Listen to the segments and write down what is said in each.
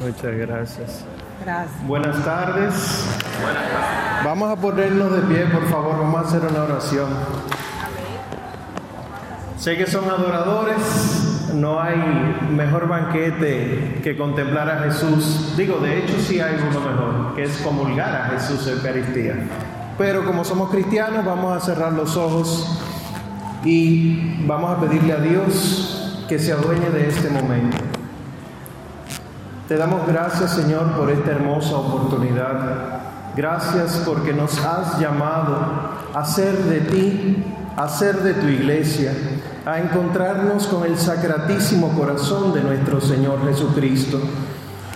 Muchas gracias. Gracias. Buenas tardes. Vamos a ponernos de pie, por favor. Vamos a hacer una oración. Sé que son adoradores. No hay mejor banquete que contemplar a Jesús. Digo, de hecho sí hay uno mejor, que es comulgar a Jesús en Eucaristía. Pero como somos cristianos, vamos a cerrar los ojos y vamos a pedirle a Dios que se adueñe de este momento. Te damos gracias, Señor, por esta hermosa oportunidad. Gracias porque nos has llamado a ser de ti, a ser de tu iglesia, a encontrarnos con el sacratísimo corazón de nuestro Señor Jesucristo.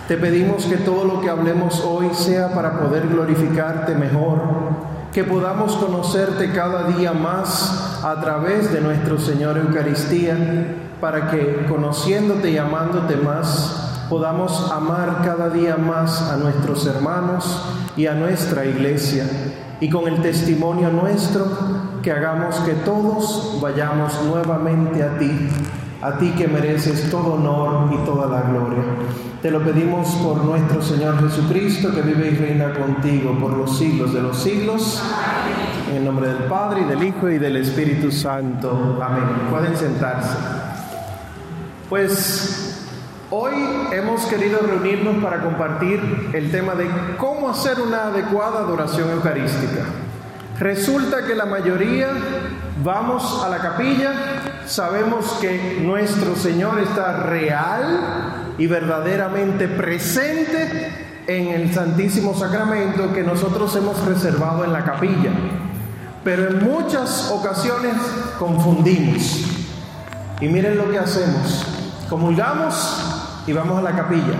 Te pedimos que todo lo que hablemos hoy sea para poder glorificarte mejor, que podamos conocerte cada día más a través de nuestro Señor Eucaristía, para que conociéndote y amándote más, podamos amar cada día más a nuestros hermanos y a nuestra iglesia y con el testimonio nuestro que hagamos que todos vayamos nuevamente a ti, a ti que mereces todo honor y toda la gloria. Te lo pedimos por nuestro Señor Jesucristo que vive y reina contigo por los siglos de los siglos. En el nombre del Padre y del Hijo y del Espíritu Santo. Amén. Pueden sentarse. Pues Hoy hemos querido reunirnos para compartir el tema de cómo hacer una adecuada adoración eucarística. Resulta que la mayoría vamos a la capilla, sabemos que nuestro Señor está real y verdaderamente presente en el Santísimo Sacramento que nosotros hemos reservado en la capilla. Pero en muchas ocasiones confundimos. Y miren lo que hacemos. Comulgamos y vamos a la capilla.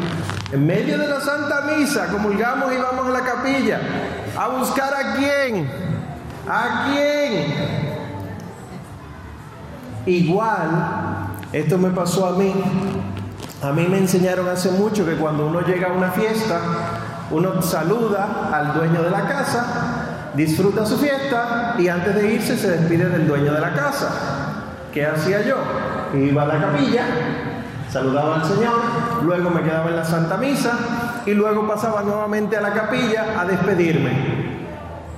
En medio de la Santa Misa, comulgamos y vamos a la capilla. ¿A buscar a quién? ¿A quién? Igual, esto me pasó a mí. A mí me enseñaron hace mucho que cuando uno llega a una fiesta, uno saluda al dueño de la casa, disfruta su fiesta y antes de irse se despide del dueño de la casa. ¿Qué hacía yo? Iba a la capilla, saludaba al Señor, luego me quedaba en la Santa Misa y luego pasaba nuevamente a la capilla a despedirme.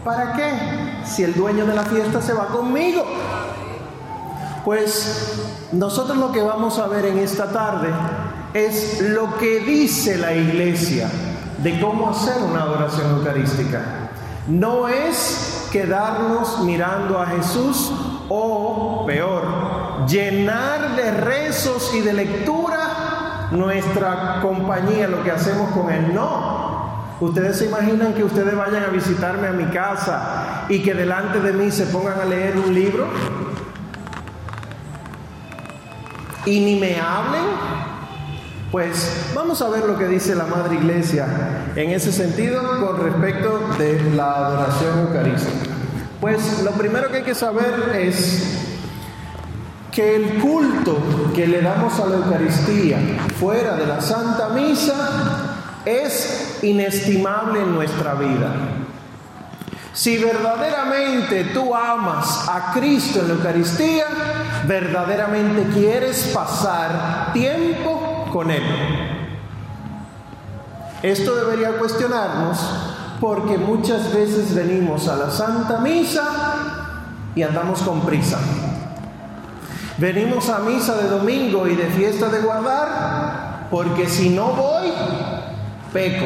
¿Para qué? Si el dueño de la fiesta se va conmigo. Pues nosotros lo que vamos a ver en esta tarde es lo que dice la iglesia de cómo hacer una adoración eucarística. No es quedarnos mirando a Jesús o, peor, llenar de rezos y de lectura nuestra compañía, lo que hacemos con Él. No. Ustedes se imaginan que ustedes vayan a visitarme a mi casa y que delante de mí se pongan a leer un libro y ni me hablen. Pues vamos a ver lo que dice la Madre Iglesia en ese sentido con respecto de la adoración eucarística. Pues lo primero que hay que saber es que el culto que le damos a la Eucaristía fuera de la Santa Misa es inestimable en nuestra vida. Si verdaderamente tú amas a Cristo en la Eucaristía, verdaderamente quieres pasar tiempo con Él. Esto debería cuestionarnos porque muchas veces venimos a la Santa Misa y andamos con prisa. Venimos a misa de domingo y de fiesta de guardar porque si no voy, peco.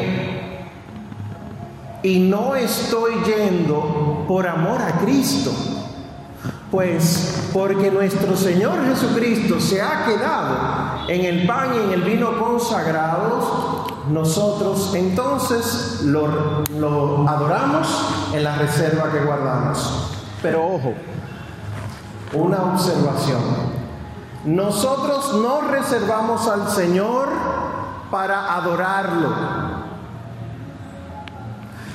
Y no estoy yendo por amor a Cristo, pues porque nuestro Señor Jesucristo se ha quedado en el pan y en el vino consagrados, nosotros entonces lo, lo, adoramos en la reserva que guardamos. Pero ojo, una observación. Nosotros no reservamos al Señor para adorarlo.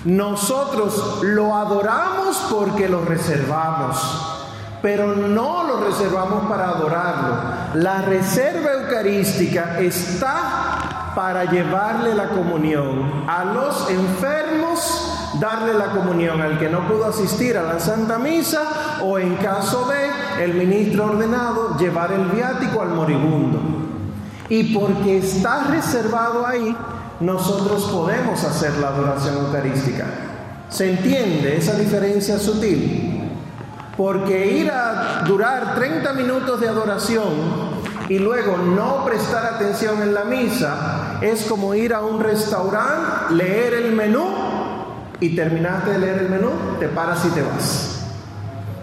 Nosotros lo adoramos porque lo reservamos pero no lo reservamos para adorarlo. La reserva eucarística está para llevarle la comunión a los enfermos, darle la comunión al que no pudo asistir a la Santa Misa o en caso de el ministro ordenado llevar el viático al moribundo. Y porque está reservado ahí, nosotros podemos hacer la adoración eucarística. ¿Se entiende esa diferencia sutil? Porque ir a durar 30 minutos de adoración y luego no prestar atención en la misa es como ir a un restaurante, leer el menú y terminaste de leer el menú, te paras y te vas.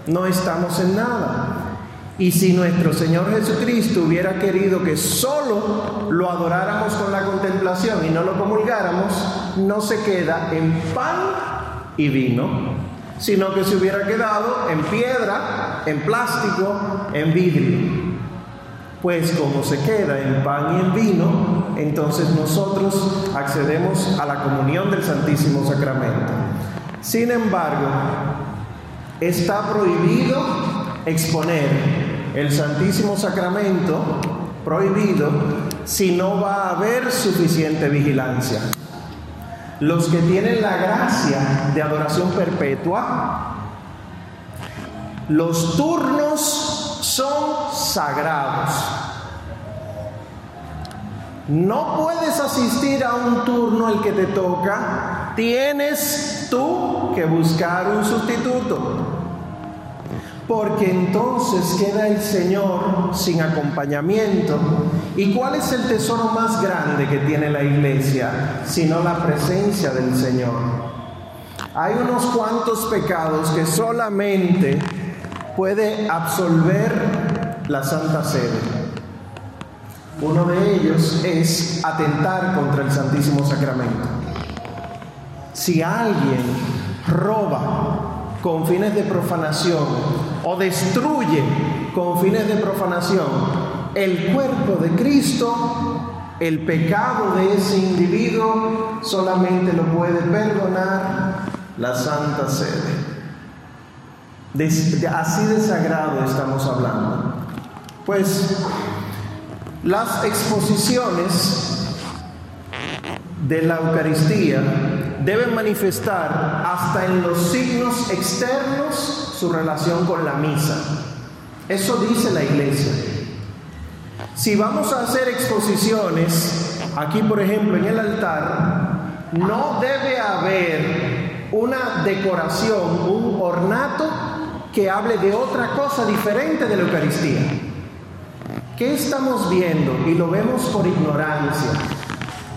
No estamos en nada. Y si nuestro Señor Jesucristo hubiera querido que solo lo adoráramos con la contemplación y no lo comulgáramos, no se queda en pan y vino, sino que se hubiera quedado en piedra, en plástico, en vidrio. Pues como se queda en pan y en vino, entonces nosotros accedemos a la comunión del Santísimo Sacramento. Sin embargo, está prohibido exponer el Santísimo Sacramento, prohibido, si no va a haber suficiente vigilancia. Los que tienen la gracia de adoración perpetua, los turnos son sagrados. No puedes asistir a un turno el que te toca, tienes tú que buscar un sustituto. Porque entonces queda el Señor sin acompañamiento. ¿Y cuál es el tesoro más grande que tiene la iglesia? Sino la presencia del Señor. Hay unos cuantos pecados que solamente puede absolver la Santa Sede. Uno de ellos es atentar contra el Santísimo Sacramento. Si alguien roba con fines de profanación o destruye con fines de profanación el cuerpo de Cristo, el pecado de ese individuo solamente lo puede perdonar la Santa Sede. así de sagrado estamos hablando. Pues las exposiciones de la Eucaristía deben manifestar hasta en los signos externos su relación con la misa. Eso dice la iglesia. Si vamos a hacer exposiciones, aquí por ejemplo en el altar, no debe haber una decoración, un ornato que hable de otra cosa diferente de la Eucaristía. ¿Qué estamos viendo? Y lo vemos por ignorancia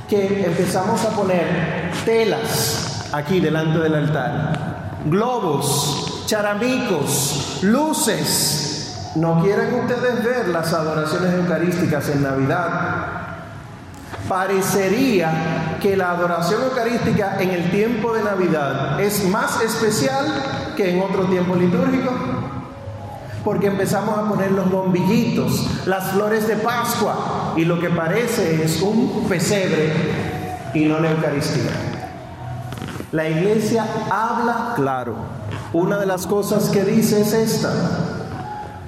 que empezamos a poner telas aquí delante del altar, globos, charamicos, luces. ¿No quieren ustedes ver las adoraciones eucarísticas en Navidad? Parecería que la adoración eucarística en el tiempo de Navidad es más especial que en otro tiempo litúrgico porque empezamos a poner los bombillitos, las flores de Pascua, y lo que parece es un pesebre y no la Eucaristía. La iglesia habla claro. Una de las cosas que dice es esta.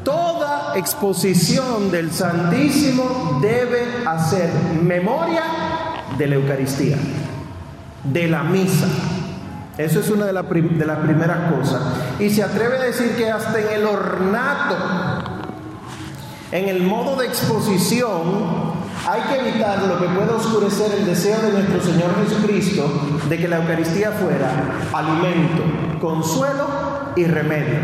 Toda exposición del Santísimo debe hacer memoria de la Eucaristía, de la misa. Eso es una de, las primeras cosas. Y se atreve a decir que hasta en el ornato, en el modo de exposición, hay que evitar lo que pueda oscurecer el deseo de nuestro Señor Jesucristo de que la Eucaristía fuera alimento, consuelo y remedio.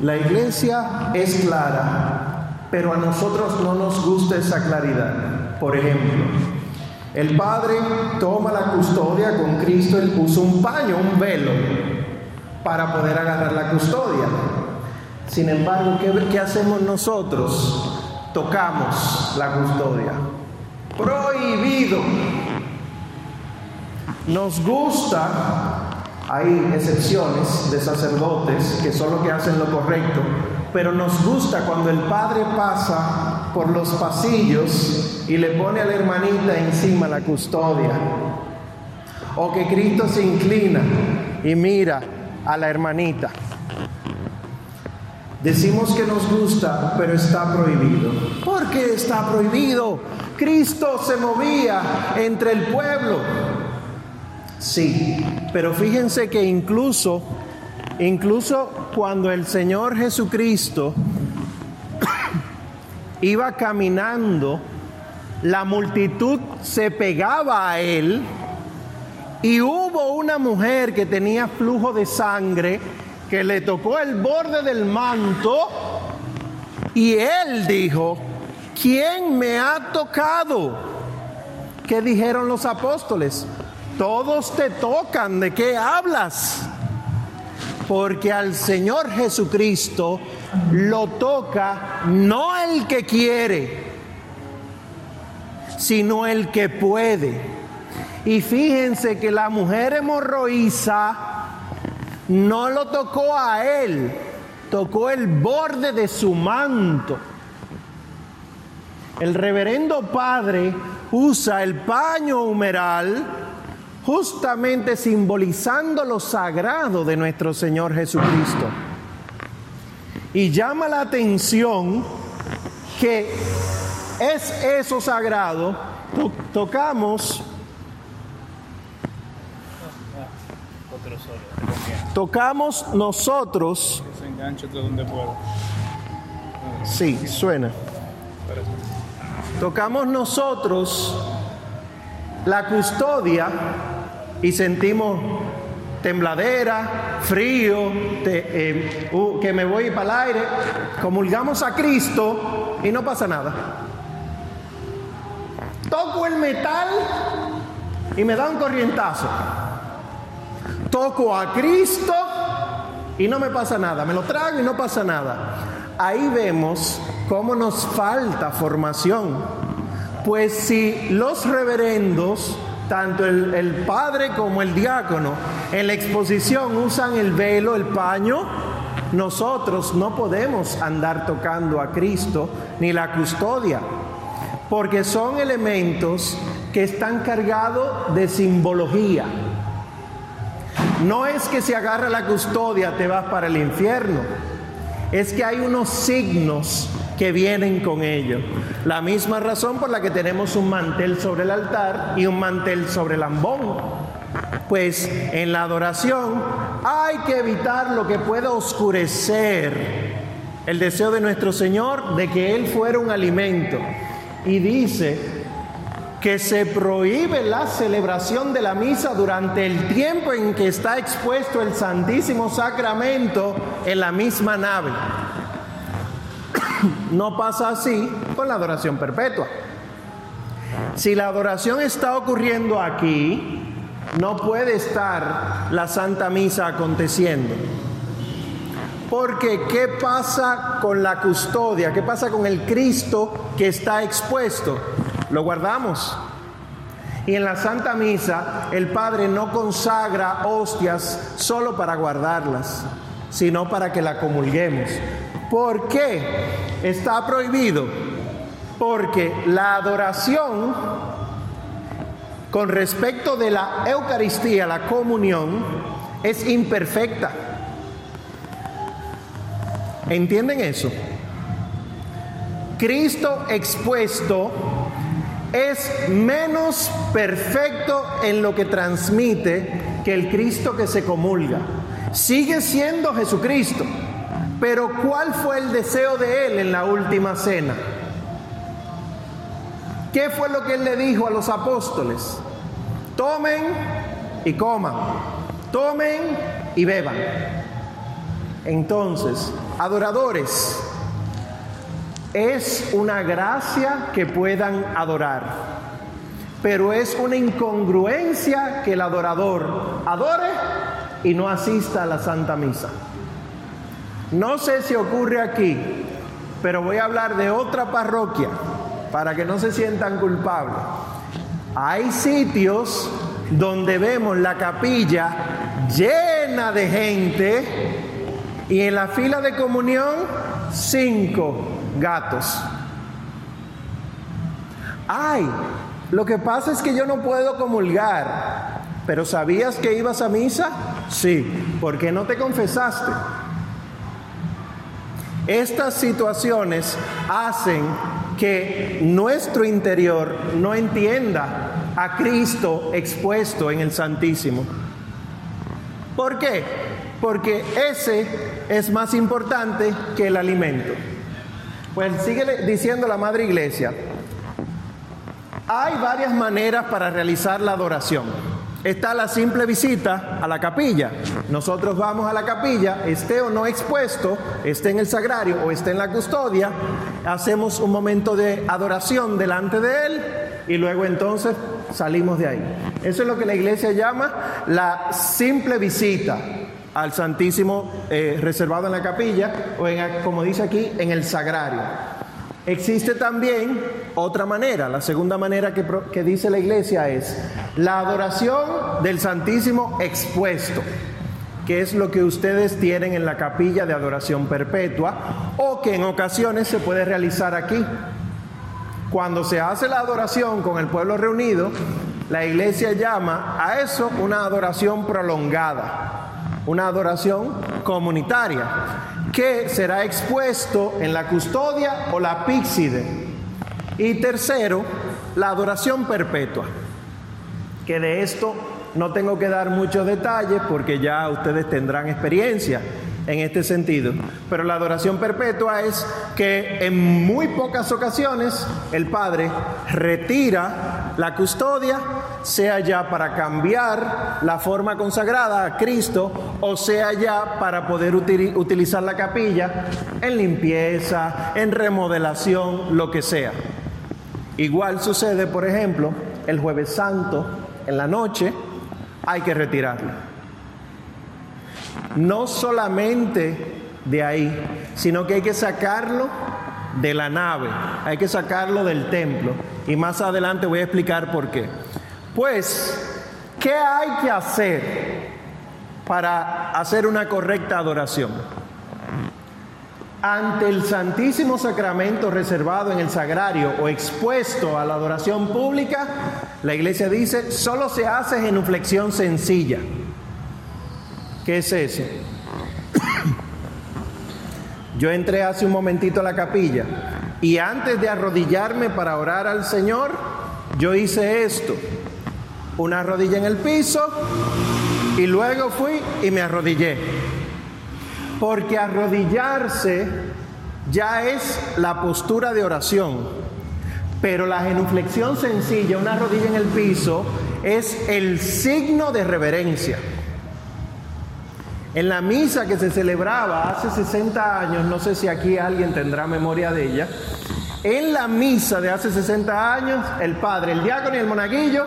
La iglesia es clara, pero a nosotros no nos gusta esa claridad. Por ejemplo, el padre toma la custodia con Cristo, él puso un paño, un velo, para poder agarrar la custodia. Sin embargo, ¿qué, hacemos nosotros? Tocamos la custodia. Prohibido. Nos gusta, hay excepciones de sacerdotes que son los que hacen lo correcto, pero nos gusta cuando el padre pasa por los pasillos y le pone a la hermanita encima la custodia. O que Cristo se inclina y mira a la hermanita. Decimos que nos gusta, pero está prohibido. ¿Por qué está prohibido? Cristo se movía entre el pueblo. Sí, pero fíjense que incluso Incluso cuando el Señor Jesucristo iba caminando, la multitud se pegaba a él y hubo una mujer que tenía flujo de sangre que le tocó el borde del manto y él dijo, ¿quién me ha tocado? ¿Qué dijeron los apóstoles? Todos te tocan, ¿de qué hablas? Porque al Señor Jesucristo lo toca no el que quiere, sino el que puede. Y fíjense que la mujer hemorroísa no lo tocó a él, tocó el borde de su manto. El reverendo padre usa el paño humeral justamente simbolizando lo sagrado de nuestro Señor Jesucristo. Y llama la atención que es eso sagrado, tocamos tocamos nosotros. Sí, suena. Tocamos nosotros la custodia y sentimos tembladera, frío, uh, que me voy para el aire, comulgamos a Cristo y no pasa nada. Toco el metal y me da un corrientazo. Toco a Cristo y no me pasa nada. Me lo trago y no pasa nada. Ahí vemos cómo nos falta formación. Pues si los reverendos, tanto el, padre como el diácono, en la exposición usan el velo, el paño, nosotros no podemos andar tocando a Cristo ni la custodia, porque son elementos que están cargados de simbología. No es que si agarra la custodia te vas para el infierno, es que hay unos signos que vienen con ello. La misma razón por la que tenemos un mantel sobre el altar y un mantel sobre el ambón. Pues en la adoración hay que evitar lo que pueda oscurecer el deseo de nuestro Señor de que Él fuera un alimento. Y dice que se prohíbe la celebración de la misa durante el tiempo en que está expuesto el Santísimo Sacramento en la misma nave. No pasa así con la adoración perpetua. Si la adoración está ocurriendo aquí, no puede estar la Santa Misa aconteciendo. Porque ¿qué pasa con la custodia? ¿Qué pasa con el Cristo que está expuesto? Lo guardamos. Y en la Santa Misa el Padre no consagra hostias solo para guardarlas, sino para que la comulguemos. ¿Por qué está prohibido? Porque la adoración con respecto de la Eucaristía, la comunión, es imperfecta. ¿Entienden eso? Cristo expuesto es menos perfecto en lo que transmite que el Cristo que se comulga. Sigue siendo Jesucristo pero ¿cuál fue el deseo de él en la última cena? ¿Qué fue lo que él le dijo a los apóstoles? Tomen y coman, tomen y beban. Entonces, adoradores, es una gracia que puedan adorar, pero es una incongruencia que el adorador adore y no asista a la Santa Misa. No sé si ocurre aquí, pero voy a hablar de otra parroquia para que no se sientan culpables. Hay sitios donde vemos la capilla llena de gente y en la fila de comunión cinco gatos. Ay, lo que pasa es que yo no puedo comulgar, pero ¿sabías que ibas a misa? Sí, ¿por qué no te confesaste? Estas situaciones hacen que nuestro interior no entienda a Cristo expuesto en el Santísimo. ¿Por qué? Porque ese es más importante que el alimento. Pues sigue diciendo la Madre Iglesia, hay varias maneras para realizar la adoración. Está la simple visita a la capilla. Nosotros vamos a la capilla, esté o no expuesto, esté en el sagrario o esté en la custodia, hacemos un momento de adoración delante de él y luego entonces salimos de ahí. Eso es lo que la iglesia llama la simple visita al Santísimo eh, reservado en la capilla o como dice aquí, en el sagrario. Existe también otra manera, la segunda manera que, dice la iglesia es la adoración del Santísimo expuesto, que es lo que ustedes tienen en la capilla de adoración perpetua o que en ocasiones se puede realizar aquí. Cuando se hace la adoración con el pueblo reunido, la iglesia llama a eso una adoración prolongada, una adoración comunitaria. Que será expuesto en la custodia o la píxide. Y tercero, la adoración perpetua, que de esto no tengo que dar muchos detalles porque ya ustedes tendrán experiencia en este sentido. Pero la adoración perpetua es que en muy pocas ocasiones el Padre retira la custodia, sea ya para cambiar la forma consagrada a Cristo, o sea ya para poder utilizar la capilla en limpieza, en remodelación, lo que sea. Igual sucede, por ejemplo, el jueves santo, en la noche, hay que retirarla no solamente de ahí, sino que hay que sacarlo de la nave, hay que sacarlo del templo. Y más adelante voy a explicar por qué. Pues, ¿qué hay que hacer para hacer una correcta adoración? Ante el Santísimo Sacramento reservado en el sagrario o expuesto a la adoración pública, la iglesia dice, solo se hace genuflexión sencilla. ¿Qué es eso? Yo entré hace un momentito a la capilla y antes de arrodillarme para orar al Señor, yo hice esto. Una rodilla en el piso y luego fui y me arrodillé. Porque arrodillarse ya es la postura de oración. Pero la genuflexión sencilla, una rodilla en el piso, es el signo de reverencia. En la misa que se celebraba hace 60 años, no sé si aquí alguien tendrá memoria de ella, en la misa de hace 60 años, el padre, el diácono y el monaguillo,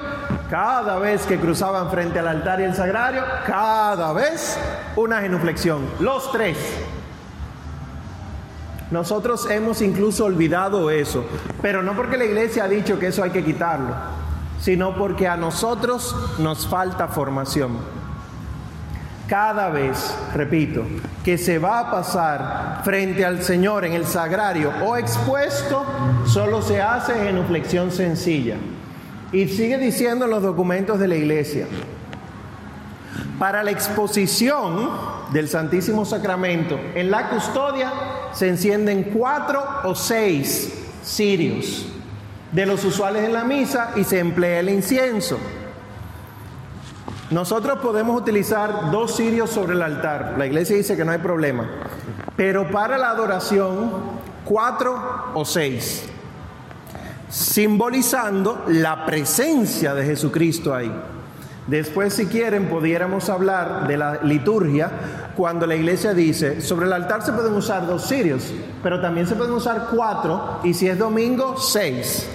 cada vez que cruzaban frente al altar y el sagrario, cada vez una genuflexión, los tres. Nosotros hemos incluso olvidado eso, pero no porque la iglesia ha dicho que eso hay que quitarlo, sino porque a nosotros nos falta formación. Cada vez, repito, que se va a pasar frente al Señor en el sagrario o expuesto, solo se hace en genuflexión sencilla. Y sigue diciendo en los documentos de la iglesia, para la exposición del Santísimo Sacramento en la custodia se encienden cuatro o seis cirios de los usuales en la misa y se emplea el incienso. Nosotros podemos utilizar dos cirios sobre el altar. La iglesia dice que no hay problema. Pero para la adoración, cuatro o seis. Simbolizando la presencia de Jesucristo ahí. Después, si quieren, pudiéramos hablar de la liturgia cuando la iglesia dice, sobre el altar se pueden usar dos cirios, pero también se pueden usar cuatro y si es domingo, seis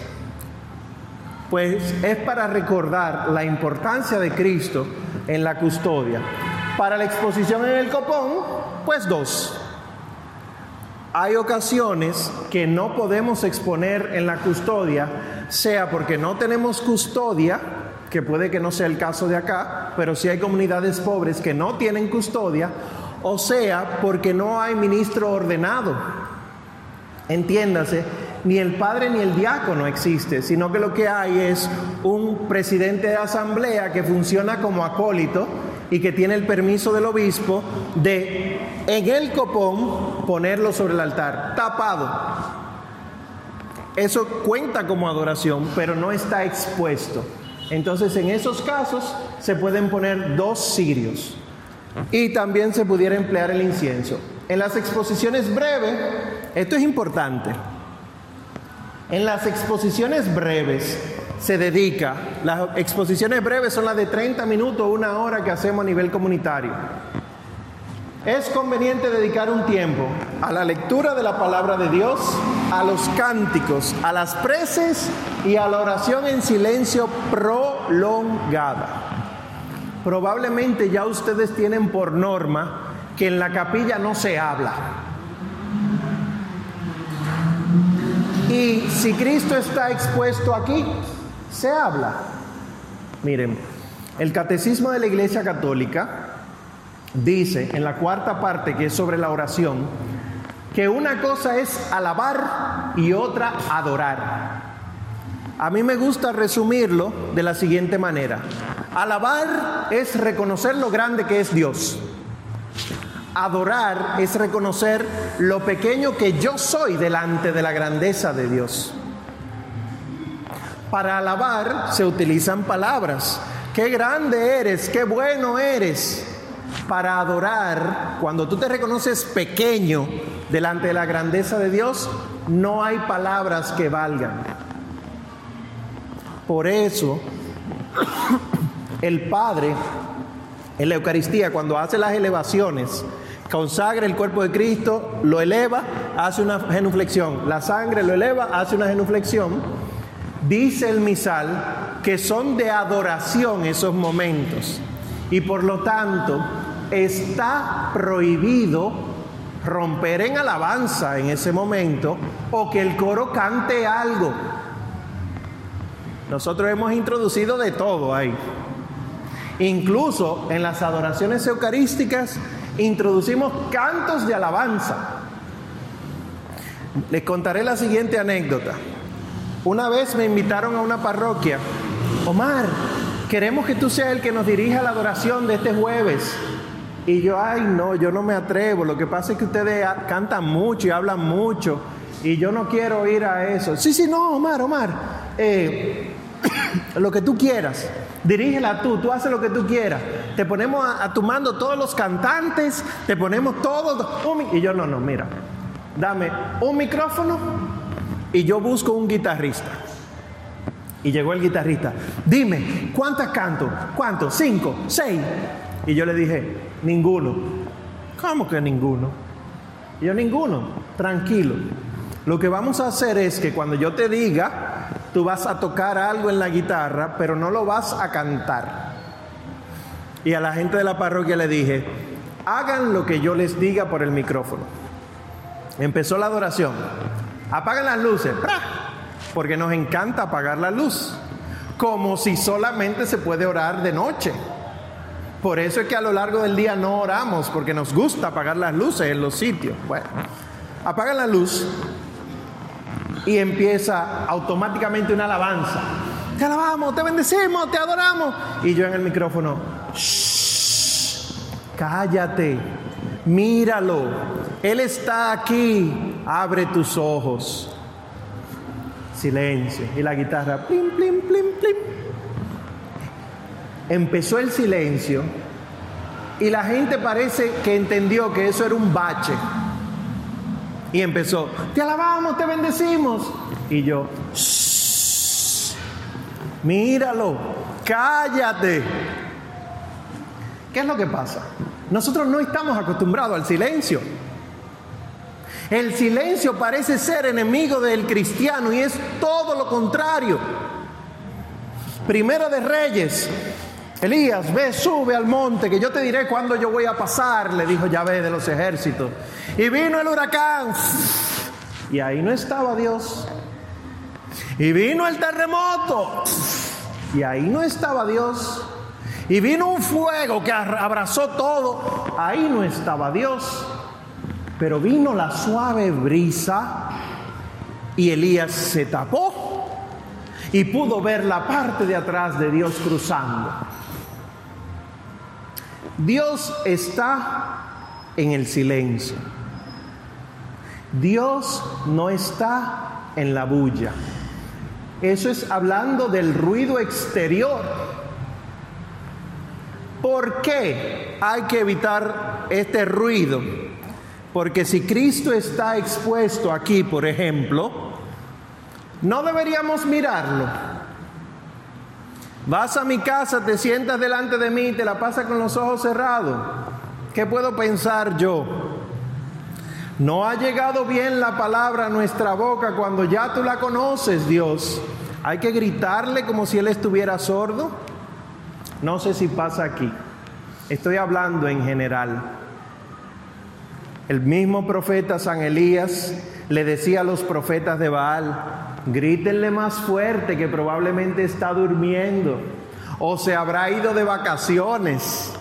pues es para recordar la importancia de Cristo en la custodia. Para la exposición en el copón, pues dos. Hay ocasiones que no podemos exponer en la custodia, sea porque no tenemos custodia, que puede que no sea el caso de acá, pero sí hay comunidades pobres que no tienen custodia, o sea porque no hay ministro ordenado. Entiéndase ni el padre ni el diácono existe, sino que lo que hay es un presidente de asamblea que funciona como acólito y que tiene el permiso del obispo de en el copón ponerlo sobre el altar, tapado. Eso cuenta como adoración, pero no está expuesto. Entonces en esos casos se pueden poner dos cirios y también se pudiera emplear el incienso. en las exposiciones breves, esto es importante, en las exposiciones breves se dedica, las exposiciones breves son las de 30 minutos, una hora que hacemos a nivel comunitario. Es conveniente dedicar un tiempo a la lectura de la palabra de Dios, a los cánticos, a las preces y a la oración en silencio prolongada. Probablemente ya ustedes tienen por norma que en la capilla no se habla. Y si Cristo está expuesto aquí, se habla. Miren, el catecismo de la Iglesia Católica dice en la cuarta parte que es sobre la oración, que una cosa es alabar y otra adorar. A mí me gusta resumirlo de la siguiente manera. Alabar es reconocer lo grande que es Dios. Adorar es reconocer lo pequeño que yo soy delante de la grandeza de Dios. Para alabar se utilizan palabras. Qué grande eres, qué bueno eres. Para adorar, cuando tú te reconoces pequeño delante de la grandeza de Dios, no hay palabras que valgan. Por eso, el Padre en la Eucaristía, cuando hace las elevaciones, consagra el cuerpo de Cristo, lo eleva, hace una genuflexión. La sangre lo eleva, hace una genuflexión. Dice el misal que son de adoración esos momentos. Y por lo tanto, está prohibido romper en alabanza en ese momento o que el coro cante algo. Nosotros hemos introducido de todo ahí. Incluso en las adoraciones eucarísticas introducimos cantos de alabanza. Les contaré la siguiente anécdota. Una vez me invitaron a una parroquia. Omar, queremos que tú seas el que nos dirija la adoración de este jueves. Y yo, ay, no, yo no me atrevo. Lo que pasa es que ustedes cantan mucho y hablan mucho. Y yo no quiero ir a eso. Sí, sí, no, Omar, Omar. Eh, lo que tú quieras. Dirígela tú, tú haces lo que tú quieras. Te ponemos a, tu mando todos los cantantes, te ponemos todos. y yo, no, no, mira, dame un micrófono y yo busco un guitarrista. Y llegó el guitarrista. Dime, ¿cuántas canto? ¿Cuántos? ¿Cinco? ¿Seis? Y yo le dije, ninguno. ¿Cómo que ninguno? Y yo, ninguno. Tranquilo. Lo que vamos a hacer es que cuando yo te diga, tú vas a tocar algo en la guitarra, pero no lo vas a cantar. Y a la gente de la parroquia le dije, hagan lo que yo les diga por el micrófono. Empezó la adoración. Apagan las luces, porque nos encanta apagar la luz, como si solamente se puede orar de noche. Por eso es que a lo largo del día no oramos, porque nos gusta apagar las luces en los sitios. Bueno, apagan la luz y empieza automáticamente una alabanza. Te alabamos, te bendecimos, te adoramos. Y yo en el micrófono, cállate, míralo, Él está aquí, abre tus ojos. Silencio. Y la guitarra, plim, plim, plim, plim. Empezó el silencio y la gente parece que entendió que eso era un bache. Y empezó, te alabamos, te bendecimos. Y yo, míralo, cállate. ¿Qué es lo que pasa? Nosotros no estamos acostumbrados al silencio. El silencio parece ser enemigo del cristiano y es todo lo contrario. Primero de Reyes, Elías, ve, sube al monte, que yo te diré cuándo yo voy a pasar, le dijo Yahvé de los ejércitos. Y vino el huracán, y ahí no estaba Dios. Y vino el terremoto, y ahí no estaba Dios. Y vino un fuego que abrazó todo, ahí no estaba Dios. Pero vino la suave brisa y Elías se tapó y pudo ver la parte de atrás de Dios cruzando. Dios está en el silencio. Dios no está en la bulla. Eso es hablando del ruido exterior. ¿Por qué hay que evitar este ruido? Porque si Cristo está expuesto aquí, por ejemplo, no deberíamos mirarlo. Vas a mi casa, te sientas delante de mí te la pasas con los ojos cerrados. ¿Qué puedo pensar yo? No ha llegado bien la palabra a nuestra boca cuando ya tú la conoces, Dios. Hay que gritarle como si Él estuviera sordo. No sé si pasa aquí. Estoy hablando en general. El mismo profeta San Elías le decía a los profetas de Baal, grítenle más fuerte que probablemente está durmiendo o se habrá ido de vacaciones.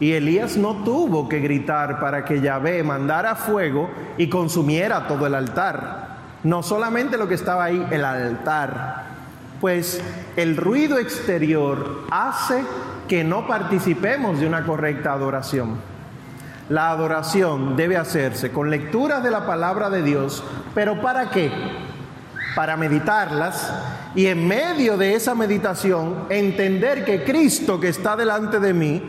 Y Elías no tuvo que gritar para que Yahvé mandara fuego y consumiera todo el altar. No solamente lo que estaba ahí, el altar. Pues el ruido exterior hace que no participemos de una correcta adoración. La adoración debe hacerse con lecturas de la palabra de Dios, pero ¿para qué? Para meditarlas y en medio de esa meditación entender que Cristo que está delante de mí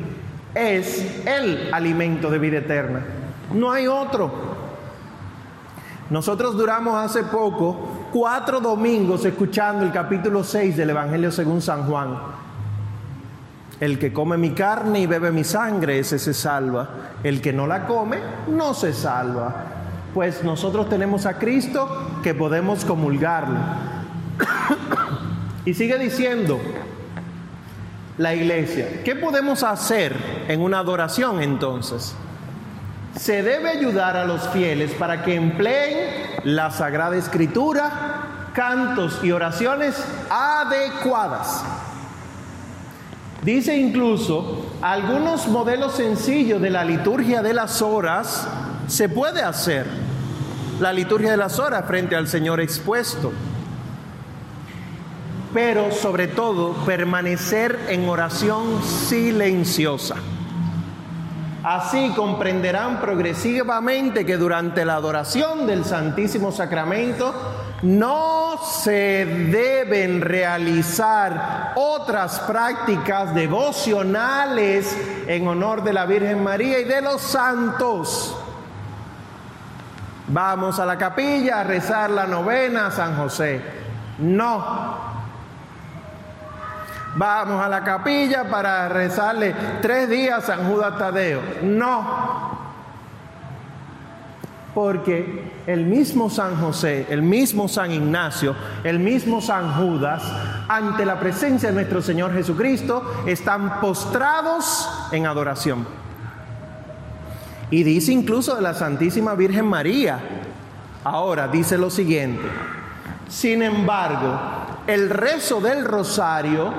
es el alimento de vida eterna. No hay otro. Nosotros duramos hace poco cuatro domingos escuchando el capítulo 6 del Evangelio según San Juan. El que come mi carne y bebe mi sangre, ese se salva. El que no la come, no se salva. Pues nosotros tenemos a Cristo que podemos comulgarlo. y sigue diciendo, la iglesia. ¿Qué podemos hacer en una adoración entonces? Se debe ayudar a los fieles para que empleen la Sagrada Escritura, cantos y oraciones adecuadas. Dice incluso, algunos modelos sencillos de la liturgia de las horas se puede hacer. La liturgia de las horas frente al Señor expuesto pero sobre todo permanecer en oración silenciosa. Así comprenderán progresivamente que durante la adoración del Santísimo Sacramento no se deben realizar otras prácticas devocionales en honor de la Virgen María y de los santos. Vamos a la capilla a rezar la novena a San José. No, Vamos a la capilla para rezarle tres días a San Judas Tadeo. No. Porque el mismo San José, el mismo San Ignacio, el mismo San Judas, ante la presencia de nuestro Señor Jesucristo, están postrados en adoración. Y dice incluso de la Santísima Virgen María. Ahora dice lo siguiente. Sin embargo, el rezo del rosario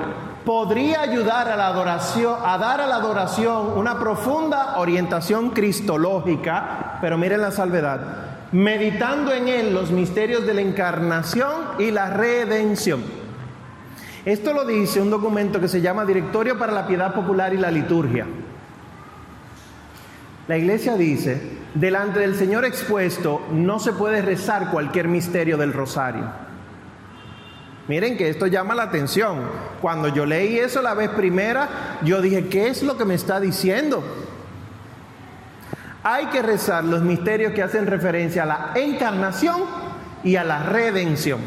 podría ayudar a la adoración, a dar a la adoración una profunda orientación cristológica, pero miren la salvedad, meditando en él los misterios de la encarnación y la redención. Esto lo dice un documento que se llama Directorio para la Piedad Popular y la Liturgia. La iglesia dice, delante del Señor expuesto no se puede rezar cualquier misterio del rosario. Miren que esto llama la atención. Cuando yo leí eso la vez primera, yo dije, ¿qué es lo que me está diciendo? Hay que rezar los misterios que hacen referencia a la encarnación y a la redención.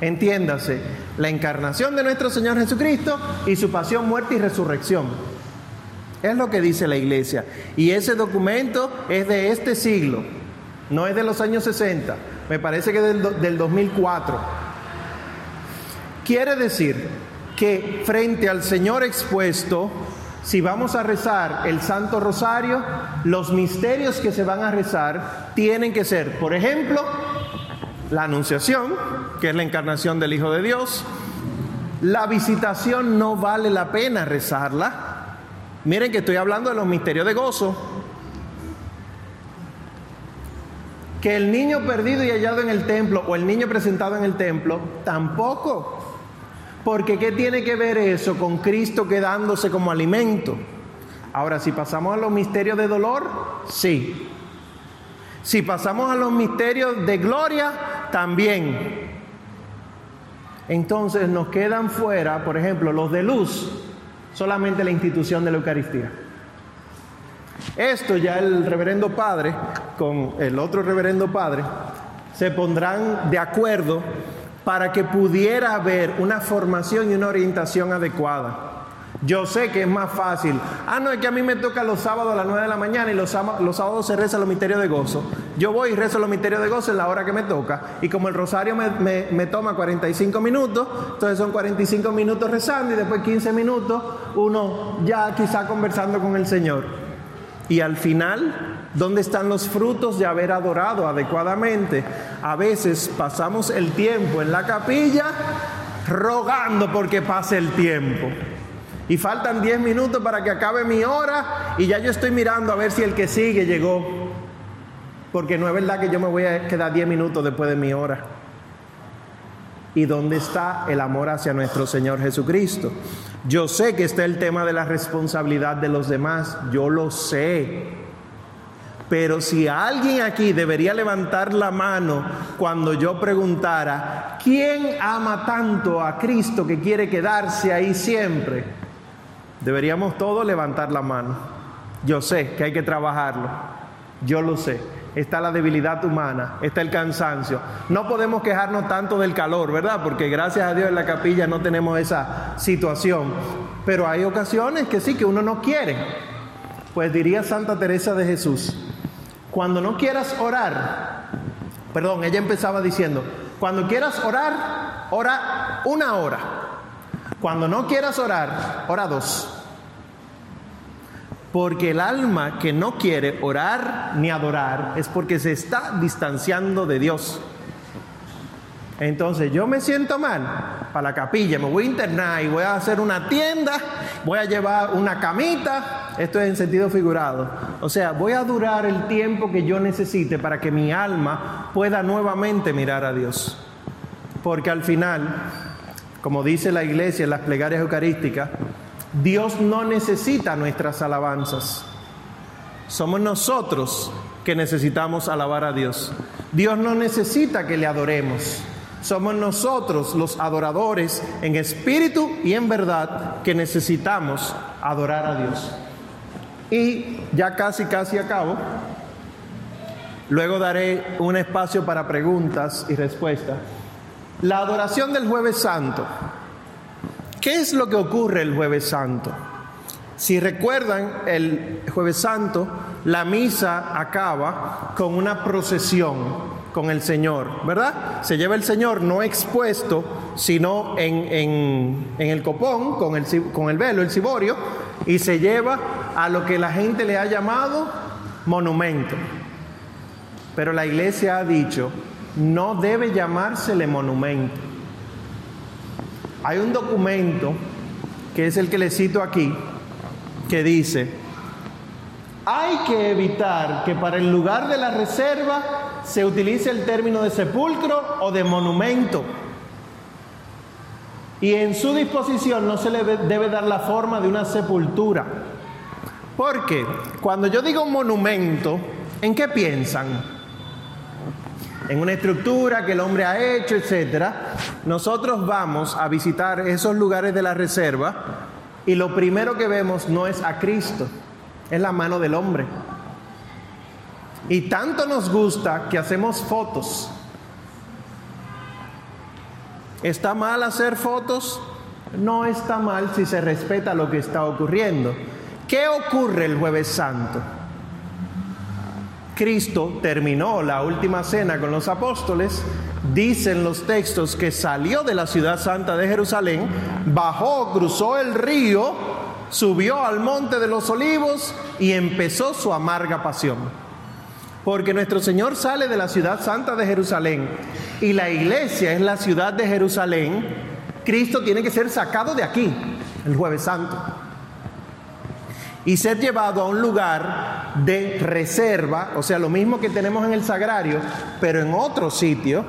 Entiéndase, la encarnación de nuestro Señor Jesucristo y su pasión, muerte y resurrección. Es lo que dice la iglesia. Y ese documento es de este siglo, no es de los años 60, me parece que del, del 2004. Quiere decir que frente al Señor expuesto, si vamos a rezar el Santo Rosario, los misterios que se van a rezar tienen que ser, por ejemplo, la Anunciación, que es la encarnación del Hijo de Dios. La visitación no vale la pena rezarla. Miren que estoy hablando de los misterios de gozo. Que el niño perdido y hallado en el templo o el niño presentado en el templo, tampoco. Porque ¿qué tiene que ver eso con Cristo quedándose como alimento? Ahora, si pasamos a los misterios de dolor, sí. Si pasamos a los misterios de gloria, también. Entonces nos quedan fuera, por ejemplo, los de luz, solamente la institución de la Eucaristía. Esto ya el reverendo padre con el otro reverendo padre se pondrán de acuerdo para que pudiera haber una formación y una orientación adecuada. Yo sé que es más fácil. Ah, no, es que a mí me toca los sábados a las 9 de la mañana y los, sábados se reza los misterios de gozo. Yo voy y rezo los misterios de gozo en la hora que me toca. Y como el rosario me, me toma 45 minutos, entonces son 45 minutos rezando y después 15 minutos uno ya quizá conversando con el Señor. Y al final, ¿dónde están los frutos de haber adorado adecuadamente? A veces pasamos el tiempo en la capilla rogando porque pase el tiempo y faltan 10 minutos para que acabe mi hora y ya yo estoy mirando a ver si el que sigue llegó. Porque no es verdad que yo me voy a quedar 10 minutos después de mi hora. ¿Y dónde está el amor hacia nuestro Señor Jesucristo? Yo sé que está el tema de la responsabilidad de los demás, yo lo sé. Pero si alguien aquí debería levantar la mano cuando yo preguntara, ¿quién ama tanto a Cristo que quiere quedarse ahí siempre? Deberíamos todos levantar la mano. Yo sé que hay que trabajarlo. Yo lo sé. Está la debilidad humana, está el cansancio. No podemos quejarnos tanto del calor, ¿verdad? Porque gracias a Dios en la capilla no tenemos esa situación. Pero hay ocasiones que sí, que uno no quiere. Pues diría Santa Teresa de Jesús, cuando no quieras orar, perdón, ella empezaba diciendo, cuando quieras orar, ora una hora. Cuando no quieras orar, ora dos. Porque el alma que no quiere orar ni adorar es porque se está distanciando de Dios. Entonces yo me siento mal para la capilla, me voy a internar y voy a hacer una tienda, voy a llevar una camita, esto es en sentido figurado. O sea, voy a durar el tiempo que yo necesite para que mi alma pueda nuevamente mirar a Dios. Porque al final como dice la iglesia en las plegarias eucarísticas, Dios no necesita nuestras alabanzas. Somos nosotros que necesitamos alabar a Dios. Dios no necesita que le adoremos. Somos nosotros los adoradores en espíritu y en verdad que necesitamos adorar a Dios. Y ya casi, casi acabo. Luego daré un espacio para preguntas y respuestas. La adoración del jueves santo. ¿Qué es lo que ocurre el jueves santo? Si recuerdan, el jueves santo, la misa acaba con una procesión con el Señor, ¿verdad? Se lleva el Señor no expuesto, sino en, el copón, con el, con el velo, el ciborio, y se lleva a lo que la gente le ha llamado monumento. Pero la iglesia ha dicho no debe llamársele monumento. Hay un documento, que es el que le cito aquí, que dice, hay que evitar que para el lugar de la reserva se utilice el término de sepulcro o de monumento. Y en su disposición no se le debe dar la forma de una sepultura. Porque cuando yo digo monumento, ¿en qué piensan? En una estructura que el hombre ha hecho, etcétera, nosotros vamos a visitar esos lugares de la reserva y lo primero que vemos no es a Cristo, es la mano del hombre. Y tanto nos gusta que hacemos fotos. ¿Está mal hacer fotos? No está mal si se respeta lo que está ocurriendo. ¿Qué ocurre el jueves santo? Cristo terminó la última cena con los apóstoles, dicen los textos que salió de la ciudad santa de Jerusalén, bajó, cruzó el río, subió al monte de los olivos y empezó su amarga pasión. Porque nuestro Señor sale de la ciudad santa de Jerusalén y la iglesia es la ciudad de Jerusalén, Cristo tiene que ser sacado de aquí el jueves santo y ser llevado a un lugar de reserva, o sea, lo mismo que tenemos en el sagrario, pero en otro sitio,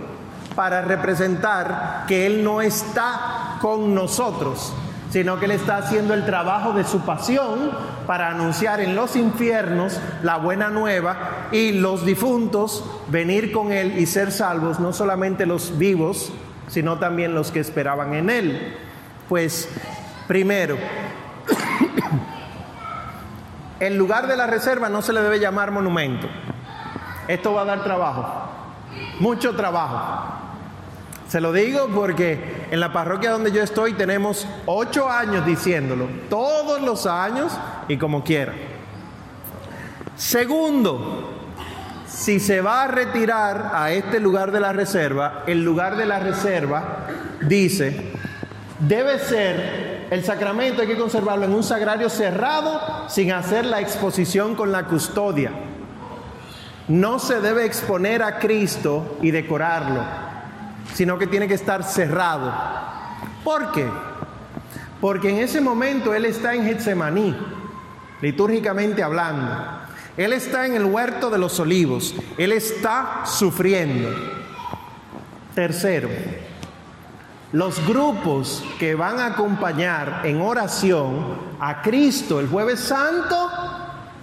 para representar que Él no está con nosotros, sino que Él está haciendo el trabajo de su pasión para anunciar en los infiernos la buena nueva y los difuntos venir con Él y ser salvos, no solamente los vivos, sino también los que esperaban en Él. Pues primero, el lugar de la reserva no se le debe llamar monumento. Esto va a dar trabajo, mucho trabajo. Se lo digo porque en la parroquia donde yo estoy tenemos ocho años diciéndolo, todos los años y como quiera. Segundo, si se va a retirar a este lugar de la reserva, el lugar de la reserva dice, debe ser el sacramento, hay que conservarlo en un sagrario cerrado sin hacer la exposición con la custodia. No se debe exponer a Cristo y decorarlo sino que tiene que estar cerrado. ¿Por qué? Porque en ese momento Él está en Getsemaní, litúrgicamente hablando. Él está en el huerto de los olivos. Él está sufriendo. Tercero, los grupos que van a acompañar en oración a Cristo el jueves santo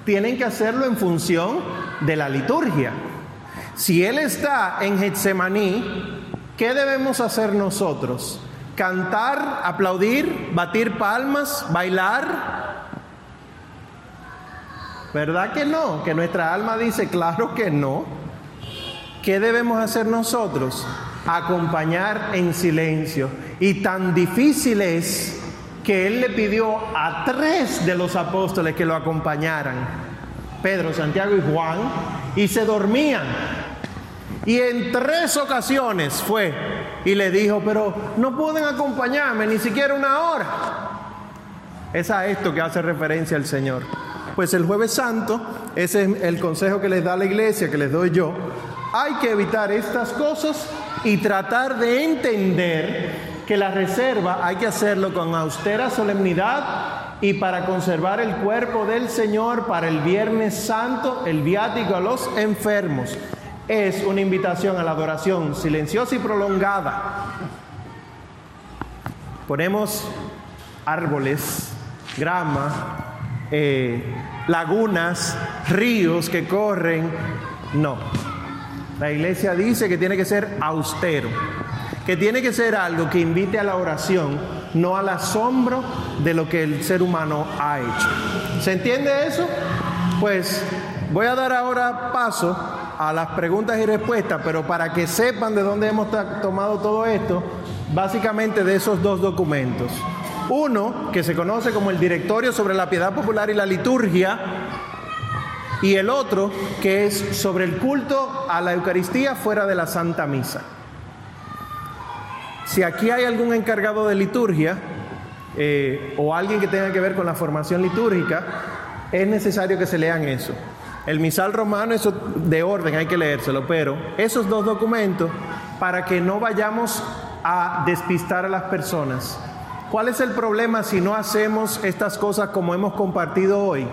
tienen que hacerlo en función de la liturgia. Si Él está en Getsemaní, ¿Qué debemos hacer nosotros? ¿Cantar, aplaudir, batir palmas, bailar? ¿Verdad que no? Que nuestra alma dice, claro que no. ¿Qué debemos hacer nosotros? Acompañar en silencio. Y tan difícil es que Él le pidió a tres de los apóstoles que lo acompañaran, Pedro, Santiago y Juan, y se dormían. Y en tres ocasiones fue y le dijo, pero no pueden acompañarme ni siquiera una hora. Es a esto que hace referencia el Señor. Pues el jueves santo, ese es el consejo que les da la iglesia, que les doy yo, hay que evitar estas cosas y tratar de entender que la reserva hay que hacerlo con austera solemnidad y para conservar el cuerpo del Señor para el Viernes Santo, el viático a los enfermos es una invitación a la adoración silenciosa y prolongada. Ponemos árboles, grama, eh, lagunas, ríos que corren. No. La iglesia dice que tiene que ser austero, que tiene que ser algo que invite a la oración, no al asombro de lo que el ser humano ha hecho. ¿Se entiende eso? Pues voy a dar ahora paso a las preguntas y respuestas, pero para que sepan de dónde hemos tomado todo esto, básicamente de esos dos documentos. Uno, que se conoce como el Directorio sobre la Piedad Popular y la Liturgia, y el otro, que es sobre el culto a la Eucaristía fuera de la Santa Misa. Si aquí hay algún encargado de liturgia eh, o alguien que tenga que ver con la formación litúrgica, es necesario que se lean eso. El misal romano, eso de orden hay que leérselo, pero esos dos documentos para que no vayamos a despistar a las personas. ¿Cuál es el problema si no hacemos estas cosas como hemos compartido hoy?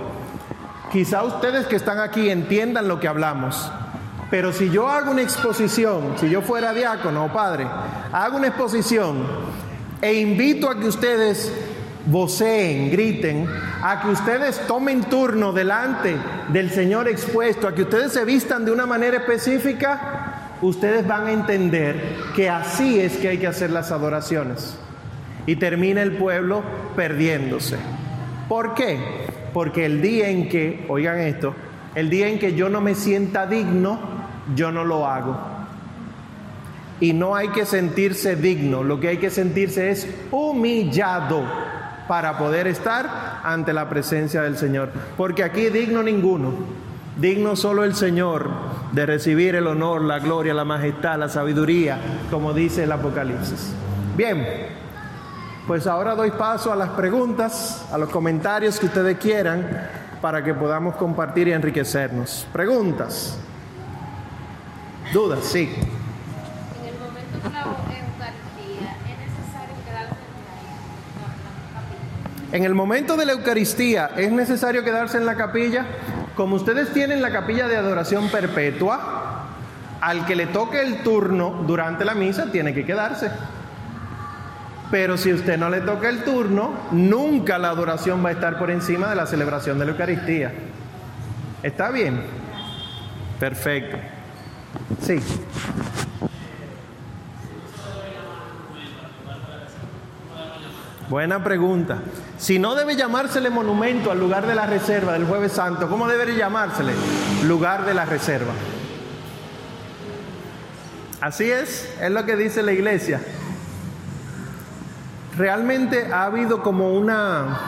Quizá ustedes que están aquí entiendan lo que hablamos, pero si yo hago una exposición, si yo fuera diácono o padre, hago una exposición e invito a que ustedes voceen, griten, a que ustedes tomen turno delante del Señor expuesto, a que ustedes se vistan de una manera específica, ustedes van a entender que así es que hay que hacer las adoraciones. Y termina el pueblo perdiéndose. ¿Por qué? Porque el día en que, oigan esto, el día en que yo no me sienta digno, yo no lo hago. Y no hay que sentirse digno, lo que hay que sentirse es humillado para poder estar ante la presencia del Señor. Porque aquí digno ninguno, digno solo el Señor de recibir el honor, la gloria, la majestad, la sabiduría, como dice el Apocalipsis. Bien, pues ahora doy paso a las preguntas, a los comentarios que ustedes quieran para que podamos compartir y enriquecernos. Preguntas. Dudas, sí. En el momento de la Eucaristía, ¿es necesario quedarse en la capilla? Como ustedes tienen la capilla de adoración perpetua, al que le toque el turno durante la misa tiene que quedarse. Pero si usted no le toca el turno, nunca la adoración va a estar por encima de la celebración de la Eucaristía. ¿Está bien? Perfecto. Sí. Buena pregunta. Si no debe llamársele monumento al lugar de la reserva del jueves santo, ¿cómo debería llamársele? Lugar de la reserva. Así es, es lo que dice la iglesia. Realmente ha habido como una,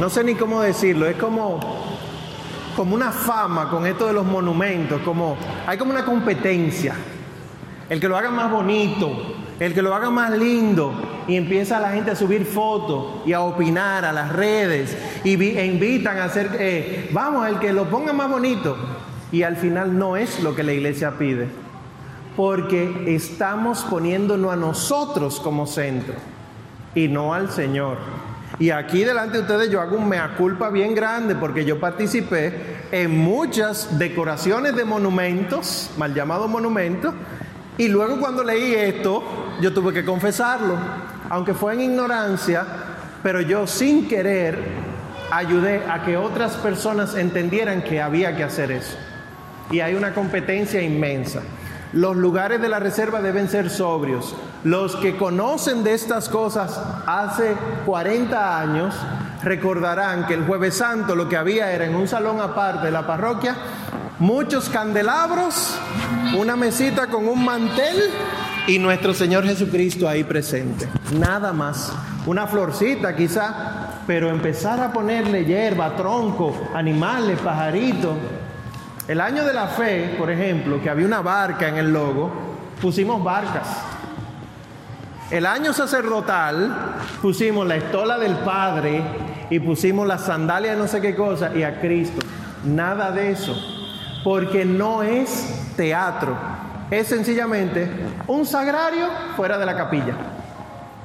no sé ni cómo decirlo, es como, como una fama con esto de los monumentos, como hay como una competencia. El que lo haga más bonito, el que lo haga más lindo, y empieza la gente a subir fotos y a opinar a las redes y e invitan a hacer, eh, vamos, el que lo ponga más bonito. Y al final no es lo que la iglesia pide, porque estamos poniéndonos a nosotros como centro y no al Señor. Y aquí delante de ustedes yo hago un mea culpa bien grande porque yo participé en muchas decoraciones de monumentos, mal llamados monumentos, y luego cuando leí esto, yo tuve que confesarlo aunque fue en ignorancia, pero yo sin querer ayudé a que otras personas entendieran que había que hacer eso. Y hay una competencia inmensa. Los lugares de la reserva deben ser sobrios. Los que conocen de estas cosas hace 40 años recordarán que el jueves santo lo que había era en un salón aparte de la parroquia muchos candelabros, una mesita con un mantel y nuestro Señor Jesucristo ahí presente. Nada más. Una florcita quizá, pero empezar a ponerle hierba, tronco, animales, pajaritos. El año de la fe, por ejemplo, que había una barca en el logo, pusimos barcas. El año sacerdotal pusimos la estola del Padre y pusimos la sandalia de no sé qué cosa y a Cristo. Nada de eso, porque no es teatro, es sencillamente un sagrario fuera de la capilla.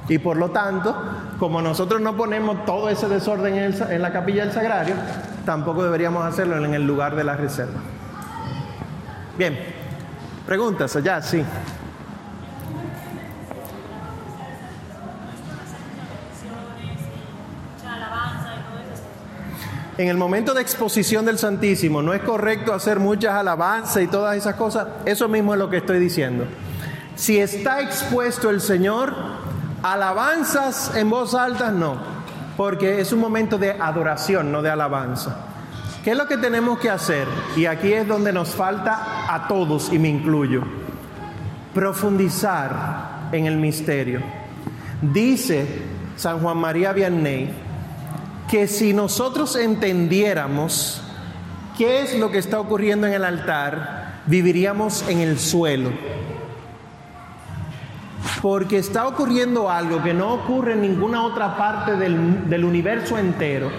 Y por lo tanto, como nosotros no ponemos todo ese desorden en, la capilla del sagrario, tampoco deberíamos hacerlo en el lugar de la reserva. Bien, preguntas allá, sí. en el momento de exposición del Santísimo no es correcto hacer muchas alabanzas y todas esas cosas, eso mismo es lo que estoy diciendo. Si está expuesto el Señor, alabanzas en voz alta no, porque es un momento de adoración, no de alabanza. ¿Qué es lo que tenemos que hacer? Y aquí es donde nos falta a todos, y me incluyo, profundizar en el misterio. Dice San Juan María Vianney, que si nosotros entendiéramos qué es lo que está ocurriendo en el altar, viviríamos en el suelo. Porque está ocurriendo algo que no ocurre en ninguna otra parte del, universo entero.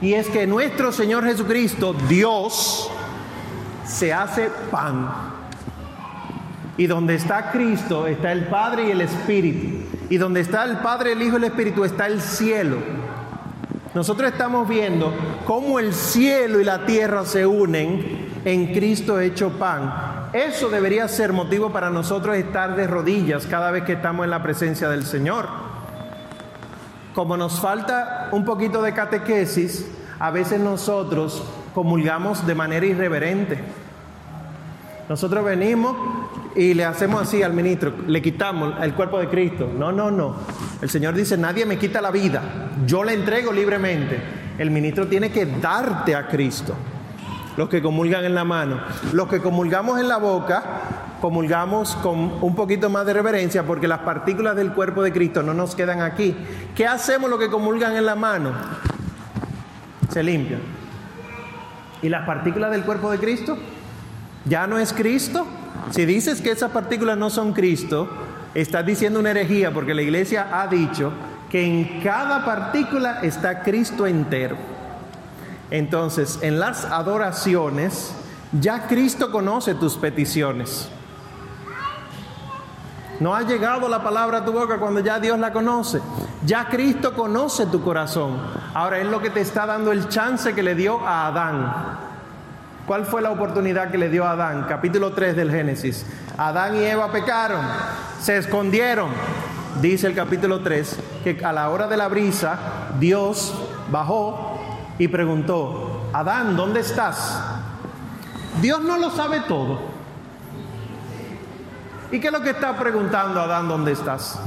Y es que nuestro Señor Jesucristo, Dios, se hace pan. Y donde está Cristo está el Padre y el Espíritu. Y donde está el Padre, el Hijo y el Espíritu está el cielo. Nosotros estamos viendo cómo el cielo y la tierra se unen en Cristo hecho pan. Eso debería ser motivo para nosotros estar de rodillas cada vez que estamos en la presencia del Señor. Como nos falta un poquito de catequesis, a veces nosotros comulgamos de manera irreverente. Nosotros venimos y le hacemos así al ministro, le quitamos el cuerpo de Cristo. No, no, no. El Señor dice, nadie me quita la vida, yo la entrego libremente. El ministro tiene que darte a Cristo. Los que comulgan en la mano. Los que comulgamos en la boca, comulgamos con un poquito más de reverencia porque las partículas del cuerpo de Cristo no nos quedan aquí. ¿Qué hacemos los que comulgan en la mano? Se limpian. ¿Y las partículas del cuerpo de Cristo? ¿Ya no es Cristo? Si dices que esas partículas no son Cristo, estás diciendo una herejía porque la iglesia ha dicho que en cada partícula está Cristo entero. Entonces, en las adoraciones, ya Cristo conoce tus peticiones. No ha llegado la palabra a tu boca cuando ya Dios la conoce. Ya Cristo conoce tu corazón. Ahora es lo que te está dando el chance que le dio a Adán. ¿Cuál fue la oportunidad que le dio a Adán? Capítulo 3 del Génesis. Adán y Eva pecaron, se escondieron. Dice el capítulo 3 que a la hora de la brisa Dios bajó y preguntó, Adán, ¿dónde estás? Dios no lo sabe todo. ¿Y qué es lo que está preguntando Adán, ¿dónde estás?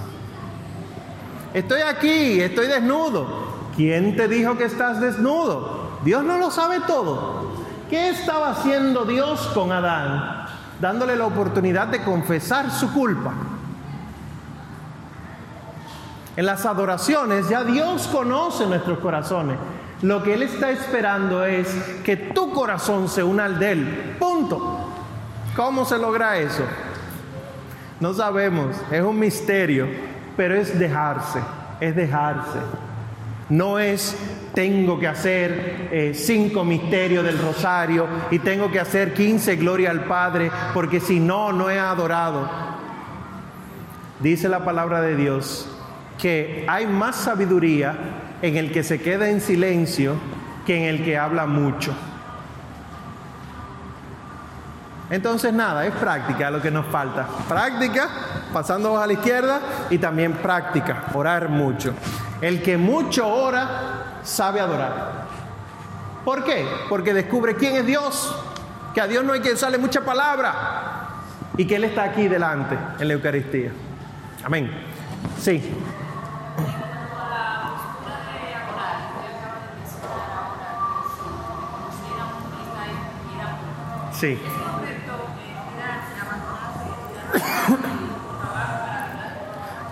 Estoy aquí, estoy desnudo. ¿Quién te dijo que estás desnudo? Dios no lo sabe todo. ¿Qué estaba haciendo Dios con Adán? Dándole la oportunidad de confesar su culpa. En las adoraciones ya Dios conoce nuestros corazones. Lo que Él está esperando es que tu corazón se una al de Él. Punto. ¿Cómo se logra eso? No sabemos, es un misterio, pero es dejarse, es dejarse. No es tengo que hacer eh, cinco misterios del rosario y tengo que hacer quince gloria al Padre, porque si no, no he adorado. Dice la palabra de Dios que hay más sabiduría en el que se queda en silencio que en el que habla mucho. Entonces nada, es práctica lo que nos falta. Práctica, pasando a la izquierda, y también práctica, orar mucho. El que mucho ora, sabe adorar. ¿Por qué? Porque descubre quién es Dios, que a Dios no hay que usarle mucha palabra y que Él está aquí delante en la Eucaristía. Amén. Sí. Sí.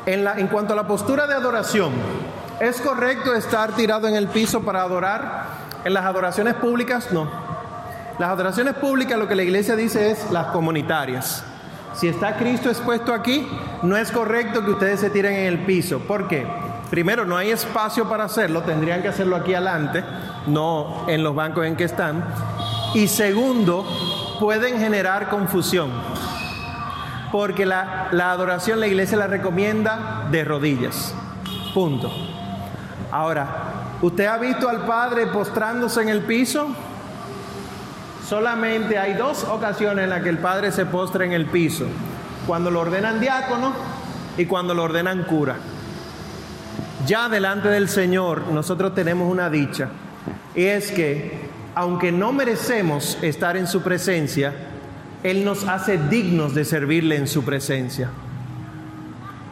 En, la, en cuanto a la postura de adoración, ¿es correcto estar tirado en el piso para adorar? En las adoraciones públicas, no. Las adoraciones públicas, lo que la iglesia dice es las comunitarias. Si está Cristo expuesto aquí, no es correcto que ustedes se tiren en el piso. ¿Por qué? Primero, no hay espacio para hacerlo, tendrían que hacerlo aquí adelante, no en los bancos en que están. Y segundo, pueden generar confusión porque la, adoración la iglesia la recomienda de rodillas. Punto. Ahora, ¿usted ha visto al Padre postrándose en el piso? Solamente hay dos ocasiones en las que el Padre se postra en el piso. Cuando lo ordenan diácono y cuando lo ordenan cura. Ya delante del Señor nosotros tenemos una dicha. Y es que, aunque no merecemos estar en su presencia, él nos hace dignos de servirle en su presencia.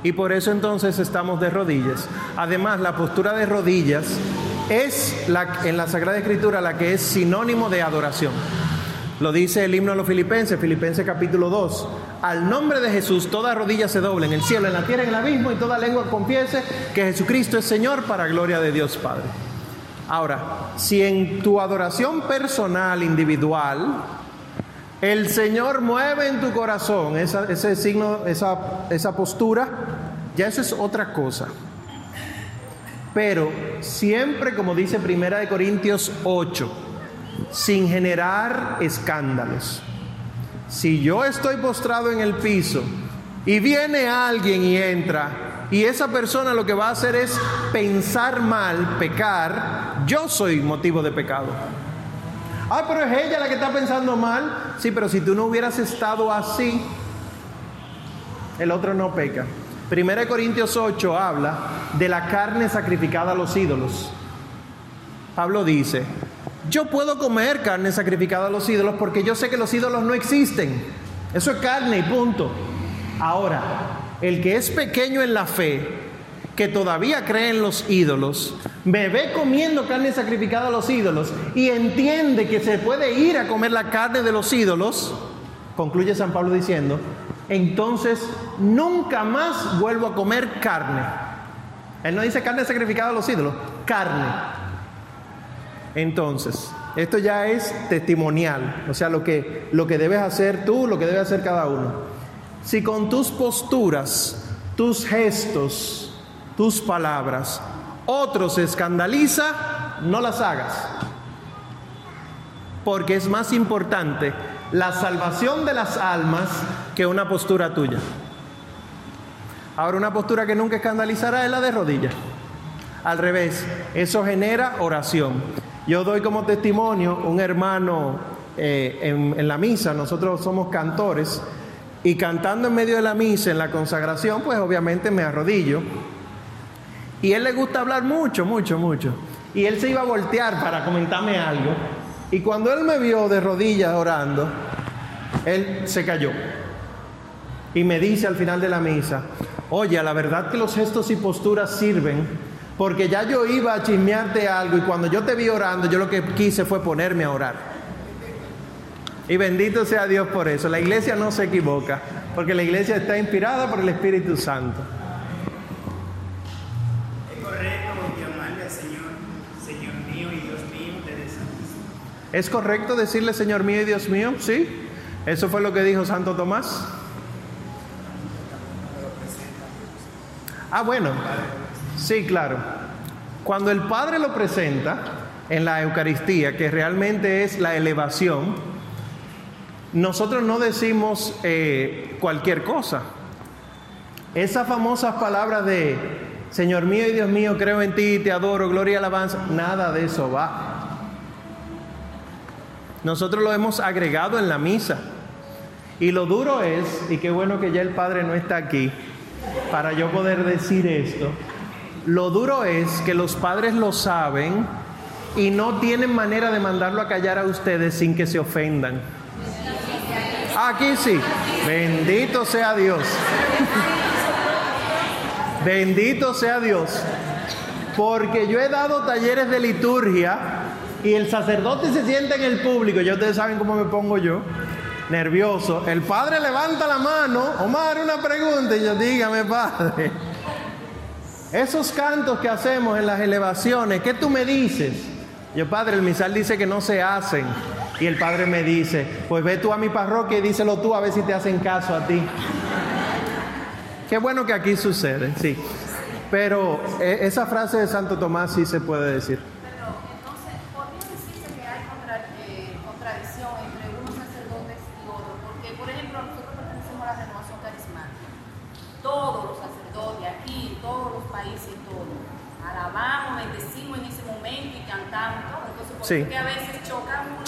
Y por eso entonces estamos de rodillas. Además, la postura de rodillas es la, en la Sagrada Escritura la que es sinónimo de adoración. Lo dice el himno a los filipenses, Filipenses capítulo 2. Al nombre de Jesús toda rodilla se doble en el cielo, en la tierra, en el abismo, y toda lengua confiese que Jesucristo es Señor para gloria de Dios Padre. Ahora, si en tu adoración personal, individual, el Señor mueve en tu corazón ese signo, esa, esa postura, ya eso es otra cosa. Pero siempre, como dice Primera de Corintios 8, sin generar escándalos. Si yo estoy postrado en el piso y viene alguien y entra, y esa persona lo que va a hacer es pensar mal, pecar, yo soy motivo de pecado. Ah, pero es ella la que está pensando mal. Sí, pero si tú no hubieras estado así, el otro no peca. Primera de Corintios 8 habla de la carne sacrificada a los ídolos. Pablo dice, yo puedo comer carne sacrificada a los ídolos porque yo sé que los ídolos no existen. Eso es carne y punto. Ahora, el que es pequeño en la fe, que todavía cree en los ídolos, me ve comiendo carne sacrificada a los ídolos y entiende que se puede ir a comer la carne de los ídolos, concluye San Pablo diciendo, entonces nunca más vuelvo a comer carne. Él no dice carne sacrificada a los ídolos, carne. Entonces, esto ya es testimonial, o sea, lo que, lo que debes hacer tú, lo que debe hacer cada uno. Si con tus posturas, tus gestos, tus palabras, otro se escandaliza, no las hagas. Porque es más importante la salvación de las almas que una postura tuya. Ahora una postura que nunca escandalizará es la de rodillas. Al revés, eso genera oración. Yo doy como testimonio un hermano eh, en, en la misa, nosotros somos cantores, y cantando en medio de la misa, en la consagración, pues obviamente me arrodillo y él le gusta hablar mucho, mucho, mucho. Y él se iba a voltear para comentarme algo. Y cuando él me vio de rodillas orando, él se cayó. y me dice al final de la misa, oye, la verdad que los gestos y posturas sirven, porque ya yo iba a chismearte algo y cuando yo te vi orando, yo lo que quise fue ponerme a orar. Y bendito sea Dios por eso. La iglesia no se equivoca, porque la iglesia está inspirada por el Espíritu Santo. Es correcto llamarle al Señor, Señor mío y Dios mío desde Santísimo. ¿Es correcto decirle Señor mío y Dios mío? Sí. Eso fue lo que dijo Santo Tomás. Ah, bueno. Sí, claro. Cuando el Padre lo presenta en la Eucaristía, que realmente es la elevación, nosotros no decimos eh, cualquier cosa. Esas famosas palabras de Señor mío y Dios mío, creo en ti, te adoro, gloria y alabanza, nada de eso va. Nosotros lo hemos agregado en la misa. Y lo duro es, y qué bueno que ya el Padre no está aquí para yo poder decir esto, lo duro es que los padres lo saben y no tienen manera de mandarlo a callar a ustedes sin que se ofendan. Aquí sí, bendito sea Dios. Bendito sea Dios. Porque yo he dado talleres de liturgia y el sacerdote se sienta en el público, ya ustedes saben cómo me pongo yo, nervioso. El padre levanta la mano, Omar, una pregunta, y yo, dígame, padre. Esos cantos que hacemos en las elevaciones, ¿qué tú me dices? Yo, padre, el misal dice que no se hacen. Y el padre me dice, pues ve tú a mi parroquia y díselo tú a ver si te hacen caso a ti. Qué bueno que aquí sucede, sí. Pero eh, esa frase de Santo Tomás sí se puede decir. Pero entonces, ¿podría decirse que hay contra- eh, contradicción entre unos sacerdotes y otros? Porque, por ejemplo, nosotros pertenecemos a la renovación carismática. Todos los sacerdotes, aquí, todos los países, todos, alabamos, bendecimos en ese momento y cantamos. todo. Entonces, por Sí. eso que a veces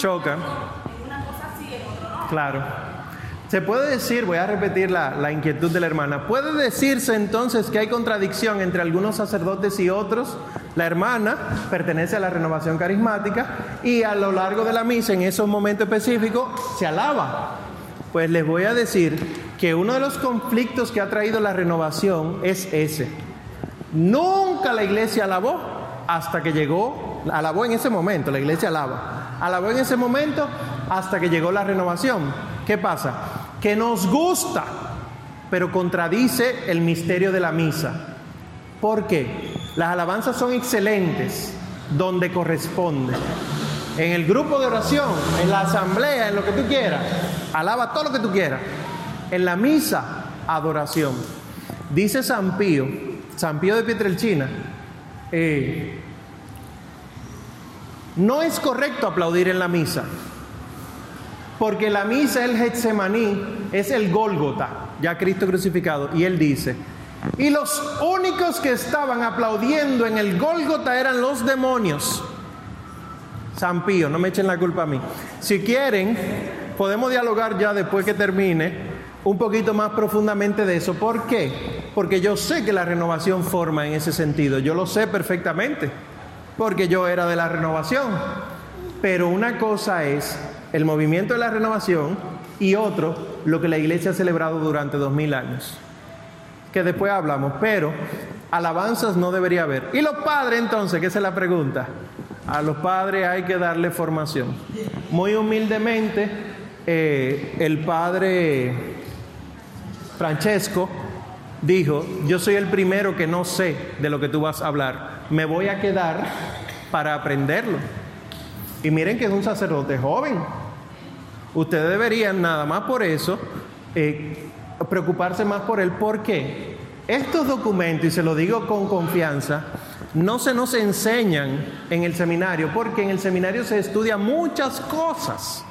chocan. Claro. Se puede decir, voy a repetir la, la inquietud de la hermana, ¿puede decirse entonces que hay contradicción entre algunos sacerdotes y otros? La hermana pertenece a la renovación carismática y a lo largo de la misa, en esos momentos específicos, se alaba. Pues les voy a decir que uno de los conflictos que ha traído la renovación es ese. Nunca la iglesia alabó hasta que llegó, alabó en ese momento, la iglesia alaba. Alabó en ese momento hasta que llegó la renovación. ¿Qué pasa? Que nos gusta, pero contradice el misterio de la misa. ¿Por qué? Las alabanzas son excelentes donde corresponde. En el grupo de oración, en la asamblea, en lo que tú quieras, alaba todo lo que tú quieras. En la misa, adoración. Dice San Pío, San Pío de Pietrelcina, eh, no es correcto aplaudir en la misa, porque la misa, el Getsemaní, es el Gólgota, ya Cristo crucificado, y él dice, y los únicos que estaban aplaudiendo en el Gólgota eran los demonios. San Pío, no me echen la culpa a mí. Si quieren, podemos dialogar ya después que termine un poquito más profundamente de eso. ¿Por qué? Porque yo sé que la renovación forma en ese sentido. Yo lo sé perfectamente, porque yo era de la renovación. Pero una cosa es el movimiento de la renovación y otro lo que la iglesia ha celebrado durante dos mil años. Que después hablamos, pero alabanzas no debería haber. ¿Y los padres entonces? ¿Qué es la pregunta? A los padres hay que darle formación. Muy humildemente, eh, el padre Francesco dijo, yo soy el primero que no sé de lo que tú vas a hablar, me voy a quedar para aprenderlo. Y miren que es un sacerdote joven. Ustedes deberían nada más por eso eh, preocuparse más por él. ¿Por qué? Estos documentos, y se lo digo con confianza, no se nos enseñan en el seminario, porque en el seminario se estudian muchas cosas.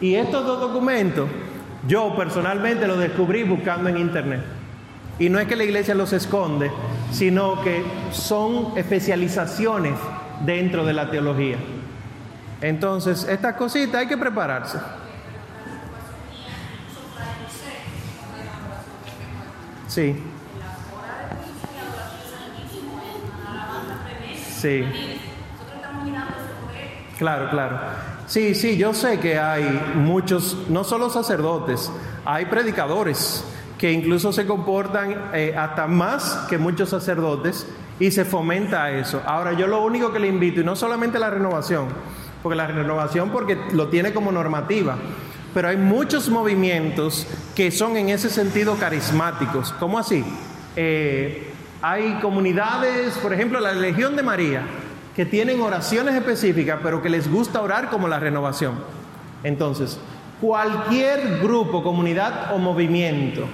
Y estos dos documentos, yo personalmente los descubrí buscando en internet. Y no es que la iglesia los esconde, sino que son especializaciones dentro de la teología. Entonces, estas cositas hay que prepararse. Sí. Sí. Claro, claro. Sí, sí, yo sé que hay muchos, no solo sacerdotes, hay predicadores que incluso se comportan eh, hasta más que muchos sacerdotes y se fomenta eso. Ahora yo lo único que le invito, y no solamente la renovación, porque la renovación porque lo tiene como normativa, pero hay muchos movimientos que son en ese sentido carismáticos. ¿Cómo así? Eh, hay comunidades, por ejemplo, la Legión de María, que tienen oraciones específicas, pero que les gusta orar como la renovación. Entonces, cualquier grupo, comunidad o movimiento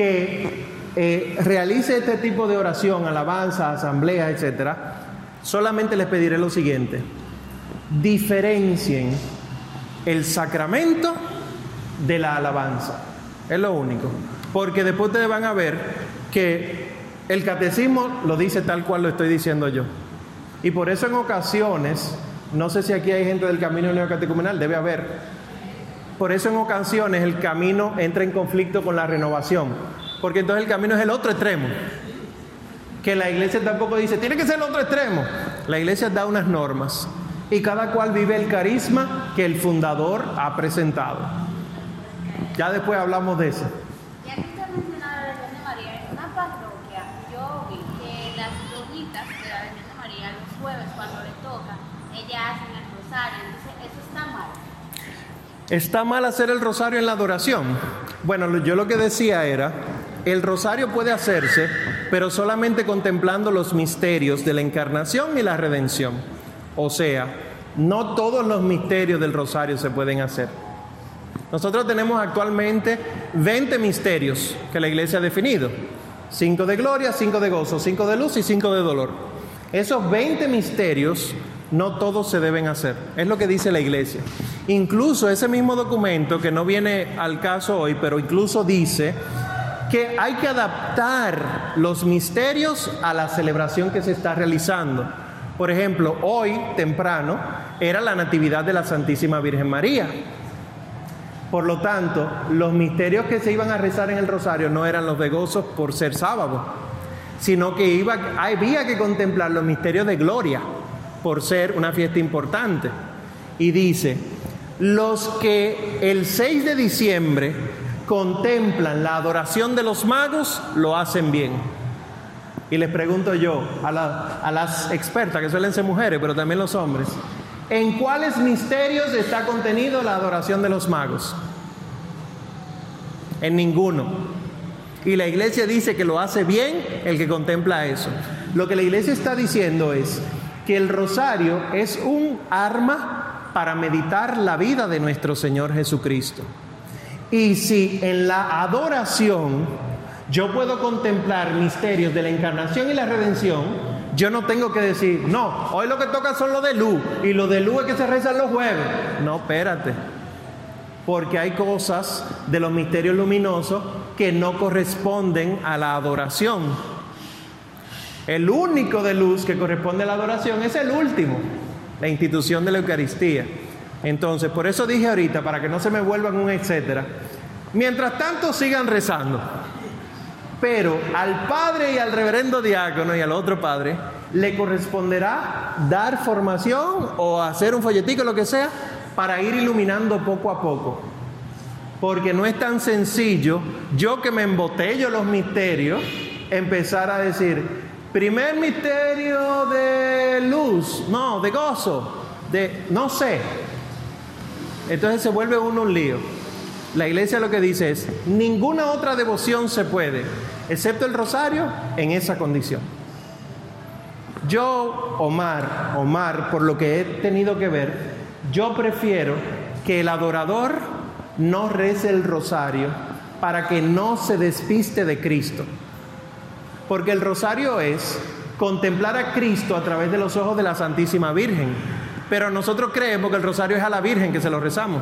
que eh, realice este tipo de oración, alabanza, asamblea, etcétera, solamente les pediré lo siguiente: diferencien el sacramento de la alabanza. Es lo único. Porque después ustedes van a ver que el catecismo lo dice tal cual lo estoy diciendo yo. Y por eso en ocasiones, no sé si aquí hay gente del camino neocatecumenal, debe haber. Por eso en ocasiones el camino entra en conflicto con la renovación. Porque entonces el camino es el otro extremo. Que la iglesia tampoco dice, tiene que ser el otro extremo. La iglesia da unas normas y cada cual vive el carisma que el fundador ha presentado. Ya después hablamos de eso. Cuando le toca, el rosario, entonces eso está mal. ¿Está mal hacer el rosario en la adoración? Bueno, yo lo que decía era, el rosario puede hacerse, pero solamente contemplando los misterios de la encarnación y la redención. O sea, no todos los misterios del rosario se pueden hacer. Nosotros tenemos actualmente 20 misterios que la iglesia ha definido. 5 de gloria, 5 de gozo, 5 de luz y 5 de dolor. Esos 20 misterios no todos se deben hacer. Es lo que dice la iglesia. Incluso ese mismo documento, que no viene al caso hoy, pero incluso dice que hay que adaptar los misterios a la celebración que se está realizando. Por ejemplo, hoy temprano era la Natividad de la Santísima Virgen María. Por lo tanto, los misterios que se iban a rezar en el rosario no eran los de gozo por ser sábado, sino que iba, había que contemplar los misterios de gloria por ser una fiesta importante. Y dice, los que el 6 de diciembre contemplan la adoración de los magos, lo hacen bien. Y les pregunto yo a, la- a las expertas, que suelen ser mujeres, pero también los hombres, ¿en cuáles misterios está contenido la adoración de los magos? En ninguno. Y la iglesia dice que lo hace bien el que contempla eso. Lo que la iglesia está diciendo es que el rosario es un arma para meditar la vida de nuestro Señor Jesucristo. Y si en la adoración yo puedo contemplar misterios de la encarnación y la redención, yo no tengo que decir, no, hoy lo que toca son los de luz y los de luz es que se rezan los jueves. No, espérate. Porque hay cosas de los misterios luminosos que no corresponden a la adoración. El único de luz que corresponde a la adoración es el último, la institución de la Eucaristía. Entonces, por eso dije ahorita, para que no se me vuelvan un etcétera, mientras tanto sigan rezando. Pero al padre y al reverendo diácono y al otro padre le corresponderá dar formación o hacer un folletico, lo que sea, para ir iluminando poco a poco. Porque no es tan sencillo, yo que me embotello los misterios, empezar a decir, primer misterio de luz, no, de gozo, de no sé. Entonces se vuelve uno un lío. La iglesia lo que dice es, ninguna otra devoción se puede, excepto el rosario, en esa condición. Yo, Omar, Omar, por lo que he tenido que ver, yo prefiero que el adorador no rece el rosario para que no se despiste de Cristo. Porque el rosario es contemplar a Cristo a través de los ojos de la Santísima Virgen. Pero nosotros creemos que el rosario es a la Virgen que se lo rezamos.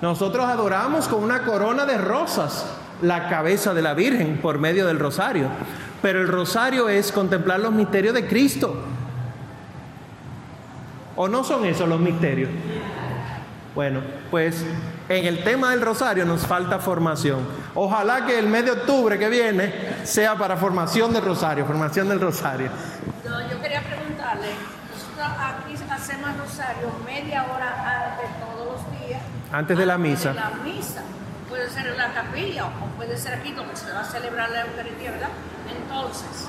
Nosotros adoramos con una corona de rosas la cabeza de la Virgen por medio del rosario. Pero el rosario es contemplar los misterios de Cristo. ¿O no son esos los misterios? Bueno, pues en el tema del rosario nos falta formación. Ojalá que el mes de octubre que viene sea para formación del rosario, formación del rosario. No, yo quería preguntarle, nosotros aquí hacemos rosario media hora antes todos los días Antes de la misa. de la misa. Puede ser en la capilla o puede ser aquí donde se va a celebrar la Eucaristía, ¿verdad? Entonces,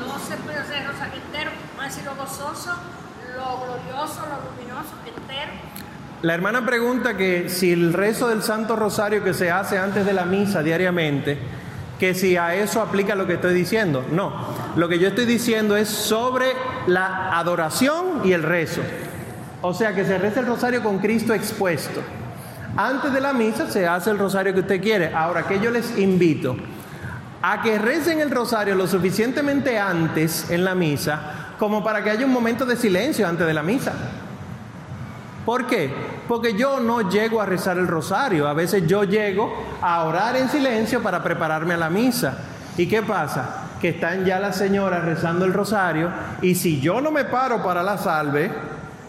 no se puede hacer el rosario entero, más decir lo gozoso, lo glorioso, lo luminoso, entero. La hermana pregunta que si el rezo del Santo Rosario que se hace antes de la misa diariamente, que si a eso aplica lo que estoy diciendo. No, lo que yo estoy diciendo es sobre la adoración y el rezo. O sea, que se reza el rosario con Cristo expuesto. Antes de la misa se hace el rosario que usted quiere. Ahora, que yo les invito a que recen el rosario lo suficientemente antes en la misa como para que haya un momento de silencio antes de la misa. ¿Por qué? Porque yo no llego a rezar el rosario. A veces yo llego a orar en silencio para prepararme a la misa. ¿Y qué pasa? Que están ya las señoras rezando el rosario y si yo no me paro para la salve,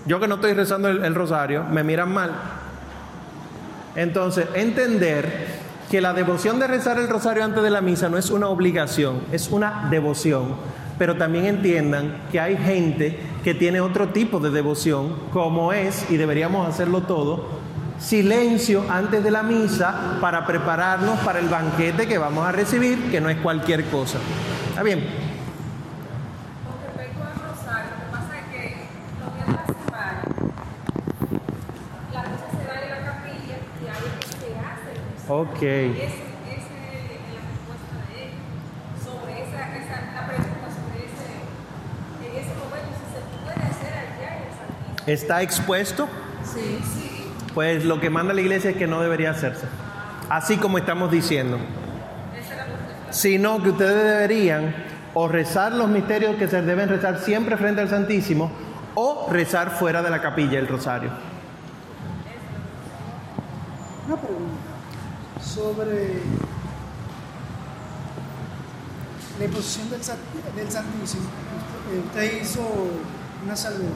yo que no estoy rezando el, el rosario, me miran mal. Entonces, entender que la devoción de rezar el rosario antes de la misa no es una obligación, es una devoción. Pero también entiendan que hay gente que tiene otro tipo de devoción, como es, y deberíamos hacerlo todo, silencio antes de la misa para prepararnos para el banquete que vamos a recibir, que no es cualquier cosa. ¿Está bien? Con respecto al rosario, lo que pasa es que los días de la semana, la misa se da en la capilla y ahí es que se hace el rosario. Ok. Y esa es la respuesta de él sobre esa, esa la pregunta sobre ese, en ese momento, si se puede hacer allá en el Santísimo. ¿Está expuesto? Sí, sí. Pues lo que manda la iglesia es que no debería hacerse. Así como estamos diciendo. Esa es la respuesta. Sino que ustedes deberían o rezar los misterios que se deben rezar siempre frente al Santísimo o rezar fuera de la capilla el rosario. Una pregunta sobre la imposición del, Sa- del Santísimo. Usted, usted hizo una salvedad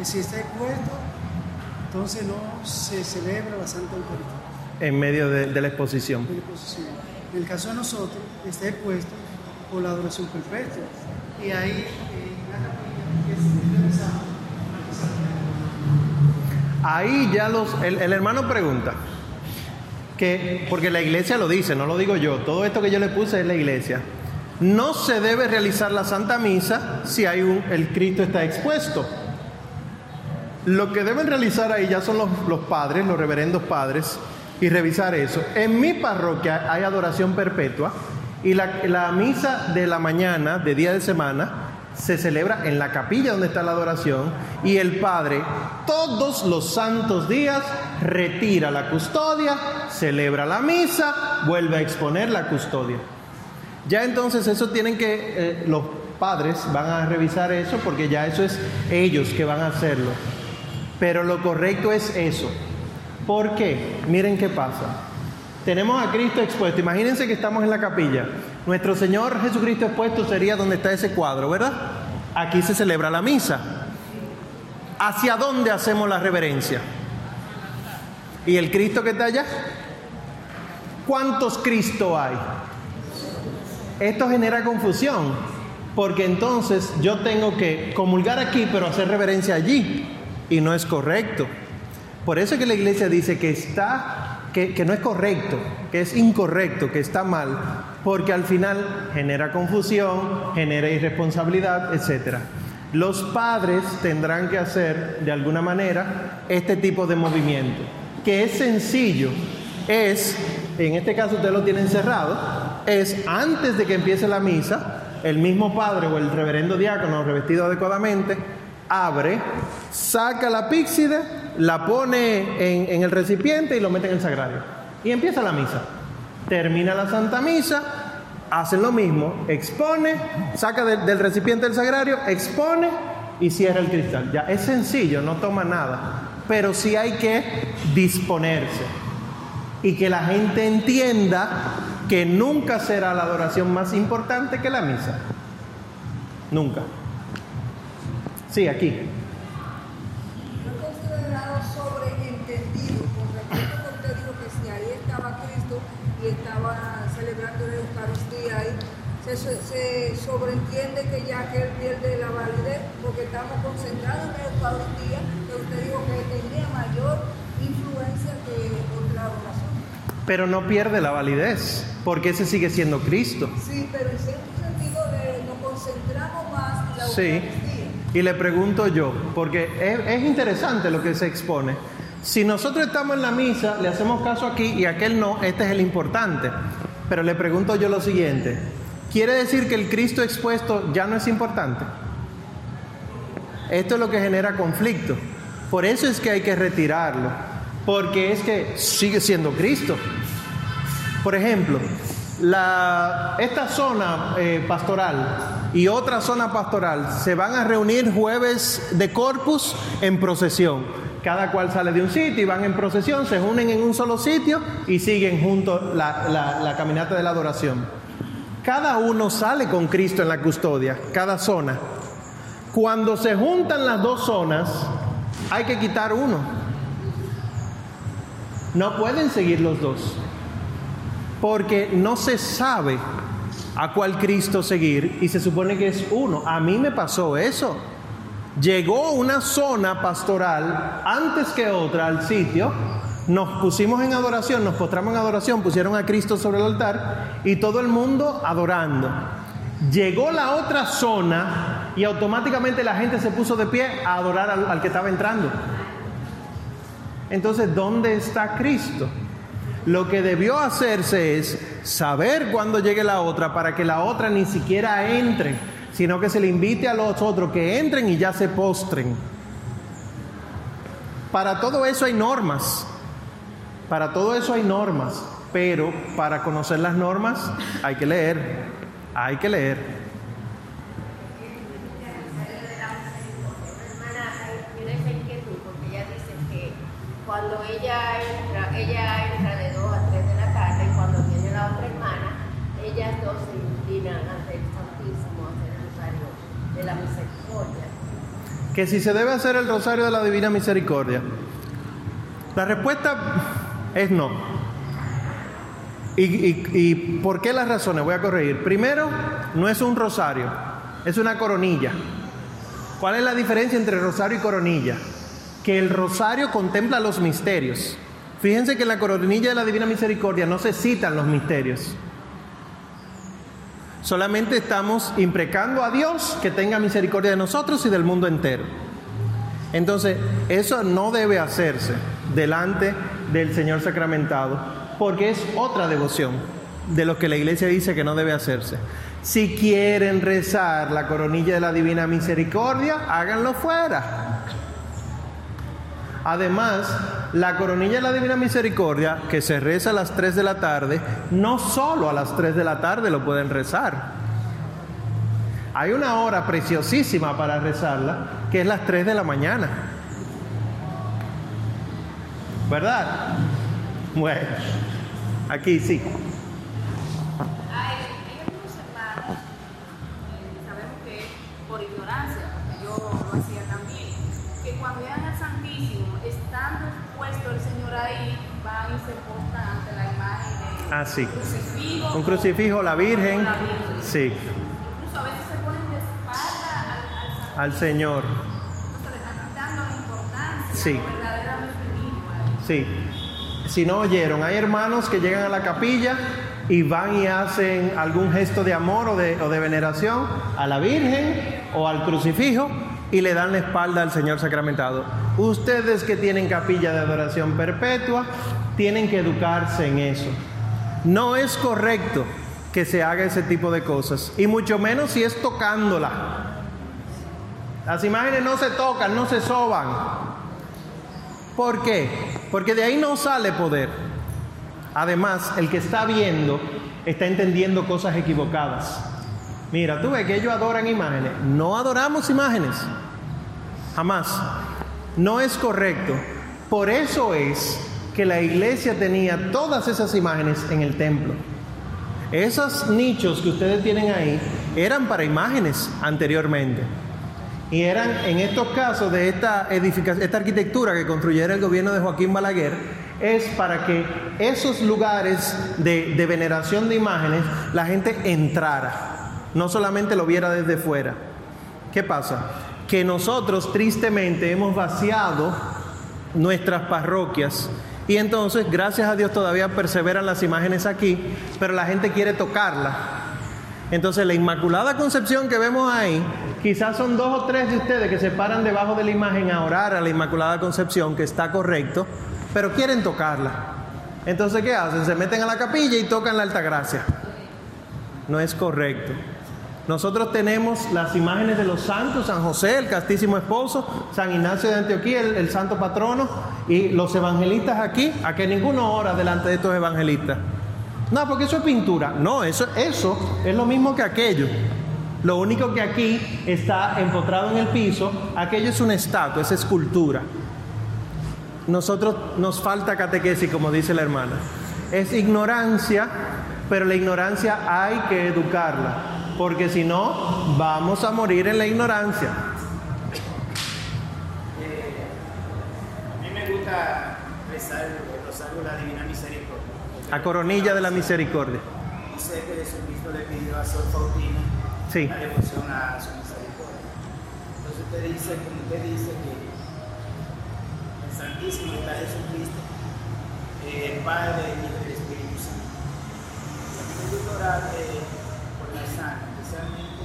que si está expuesto, entonces no se celebra la Santa Eucaristía En medio de, de la exposición. de la exposición. En el caso de nosotros, está expuesto por la adoración perpetua. Y ahí, en la capilla, es Ahí ya los. El, el hermano pregunta. Que, porque la iglesia lo dice, no lo digo yo. Todo esto que yo le puse es la iglesia. No se debe realizar la Santa Misa si hay un, el Cristo está expuesto. Lo que deben realizar ahí ya son los, padres, los reverendos padres, y revisar eso. En mi parroquia hay adoración perpetua y la, la misa de la mañana, de día de semana, se celebra en la capilla donde está la adoración y el padre todos los santos días retira la custodia, celebra la misa, vuelve a exponer la custodia. Ya entonces eso tienen que, eh, los padres van a revisar eso porque ya eso es ellos que van a hacerlo. Pero lo correcto es eso. ¿Por qué? Miren qué pasa. Tenemos a Cristo expuesto. Imagínense que estamos en la capilla. Nuestro Señor Jesucristo expuesto sería donde está ese cuadro, ¿verdad? Aquí se celebra la misa. ¿Hacia dónde hacemos la reverencia? ¿Y el Cristo que está allá? ¿Cuántos Cristo hay? Esto genera confusión, porque entonces yo tengo que comulgar aquí, pero hacer reverencia allí, y no es correcto. Por eso es que la iglesia dice que está, que, que no es correcto, que es incorrecto, que está mal, porque al final genera confusión, genera irresponsabilidad, etc. Los padres tendrán que hacer de alguna manera este tipo de movimiento, que es sencillo, es, en este caso ustedes lo tienen cerrado, es antes de que empiece la misa, el mismo padre o el reverendo diácono revestido adecuadamente abre, saca la píxide, la pone en, el recipiente y lo mete en el sagrario. Y empieza la misa. Termina la Santa Misa, hacen lo mismo, expone, saca del- recipiente del sagrario, expone y cierra el cristal. Ya es sencillo, no toma nada, pero sí hay que disponerse y que la gente entienda que nunca será la adoración más importante que la misa. Nunca. Sí, aquí. No considerado sobreentendido con respecto a que usted dijo que si ahí estaba Cristo y estaba celebrando la Eucaristía ahí, se, se sobreentiende que ya que él pierde la validez porque estamos concentrados en la Eucaristía, que usted dijo que tenía mayor influencia que otra oración. Pero no pierde la validez, porque ese sigue siendo Cristo. Sí, pero en cierto sentido eh, nos concentramos más en la Sí. Y le pregunto yo, porque es, es interesante lo que se expone. Si nosotros estamos en la misa, le hacemos caso aquí y aquel no, este es el importante. Pero le pregunto yo lo siguiente, ¿quiere decir que el Cristo expuesto ya no es importante? Esto es lo que genera conflicto. Por eso es que hay que retirarlo, porque es que sigue siendo Cristo. Por ejemplo, la- esta zona eh, pastoral y otra zona pastoral se van a reunir jueves de corpus en procesión. Cada cual sale de un sitio y van en procesión, se unen en un solo sitio y siguen juntos la, la- la caminata de la adoración. Cada uno sale con Cristo en la custodia, cada zona. Cuando se juntan las dos zonas, hay que quitar uno. No pueden seguir los dos porque no se sabe a cuál Cristo seguir y se supone que es uno. A mí me pasó eso. Llegó una zona pastoral antes que otra al sitio, nos pusimos en adoración, nos postramos en adoración, pusieron a Cristo sobre el altar y todo el mundo adorando. Llegó la otra zona y automáticamente la gente se puso de pie a adorar al, al que estaba entrando. Entonces, ¿dónde está Cristo? Lo que debió hacerse es saber cuándo llegue la otra para que la otra ni siquiera entre, sino que se le invite a los otros que entren y ya se postren. Para todo eso hay normas. Para todo eso hay normas. Pero para conocer las normas hay que leer. Hay que leer. cuando ella entra, ella entra de 2 a 3 de la tarde y cuando viene la otra hermana, ellas dos se inclinan Que si se debe hacer el rosario de la Divina Misericordia. La respuesta es no. ¿Y, y, y por qué las razones? Voy a corregir. Primero, no es un rosario, es una coronilla. ¿Cuál es la diferencia entre rosario y coronilla? Que el rosario contempla los misterios. Fíjense que en la coronilla de la Divina Misericordia no se citan los misterios. Solamente estamos imprecando a Dios que tenga misericordia de nosotros y del mundo entero. Entonces, eso no debe hacerse delante del Señor sacramentado, porque es otra devoción de lo que la iglesia dice que no debe hacerse. Si quieren rezar la coronilla de la Divina Misericordia, háganlo fuera. Además, la coronilla de la Divina Misericordia, que se reza a las 3 de la tarde, no solo a las 3 de la tarde lo pueden rezar. Hay una hora preciosísima para rezarla, que es las 3 de la mañana. ¿Verdad? Bueno, aquí sí. Hay, hay algunos hermanos, eh, sabemos que por ignorancia, porque yo lo hacía también, que cuando llegan al Santísimo, estando puesto el Señor ahí, van y se postan ante la imagen de Ah, sí. Un crucifijo, la Virgen. la Virgen. Sí, Incluso a veces se ponen de espalda al, Señor. Le están Sí. Sí. Si no oyeron, hay hermanos que llegan a la capilla y van y hacen algún gesto de amor o de, o de veneración a la Virgen o al crucifijo y le dan la espalda al Señor sacramentado. Ustedes que tienen capilla de adoración perpetua, tienen que educarse en eso. No es correcto que se haga ese tipo de cosas, y mucho menos si es tocándola. Las imágenes no se tocan, no se soban. ¿Por qué? Porque de ahí no sale poder. Además, el que está viendo está entendiendo cosas equivocadas. Mira, tú ves que ellos adoran imágenes. No adoramos imágenes. Jamás. No es correcto. Por eso es que la iglesia tenía todas esas imágenes en el templo. Esos nichos que ustedes tienen ahí eran para imágenes anteriormente. Y eran, en estos casos de esta, edificación, esta arquitectura que construyera el gobierno de Joaquín Balaguer, es para que esos lugares de, de veneración de imágenes la gente entrara, no solamente lo viera desde fuera. ¿Qué pasa? Que nosotros tristemente hemos vaciado nuestras parroquias Y entonces, gracias a Dios, todavía perseveran las imágenes aquí, pero la gente quiere tocarla. Entonces, la Inmaculada Concepción que vemos ahí, quizás son dos o tres de ustedes que se paran debajo de la imagen a orar a la Inmaculada Concepción, que está correcto, pero quieren tocarla. Entonces, ¿qué hacen? Se meten a la capilla y tocan la Altagracia. No es correcto. Nosotros tenemos las imágenes de los santos, San José, el castísimo esposo, San Ignacio de Antioquía, el, santo patrono, y los evangelistas aquí, a que ninguno ora delante de estos evangelistas. No, porque eso es pintura. No, eso, eso es lo mismo que aquello. Lo único que aquí está empotrado en el piso, aquello es una estatua, es escultura. Nosotros nos falta catequesis, como dice la hermana. Es ignorancia, pero la ignorancia hay que educarla porque si no, vamos a morir en la ignorancia. A mí me gusta rezar el rosario de la Divina Misericordia. A coronilla de la misericordia. Dice que Jesucristo le pidió a Sor Faustina Sí. la devoción a su misericordia. Entonces usted dice, como usted dice que el Santísimo está Jesucristo, eh, el Padre, y el Espíritu Santo. Me gusta orar eh, por la santa, especialmente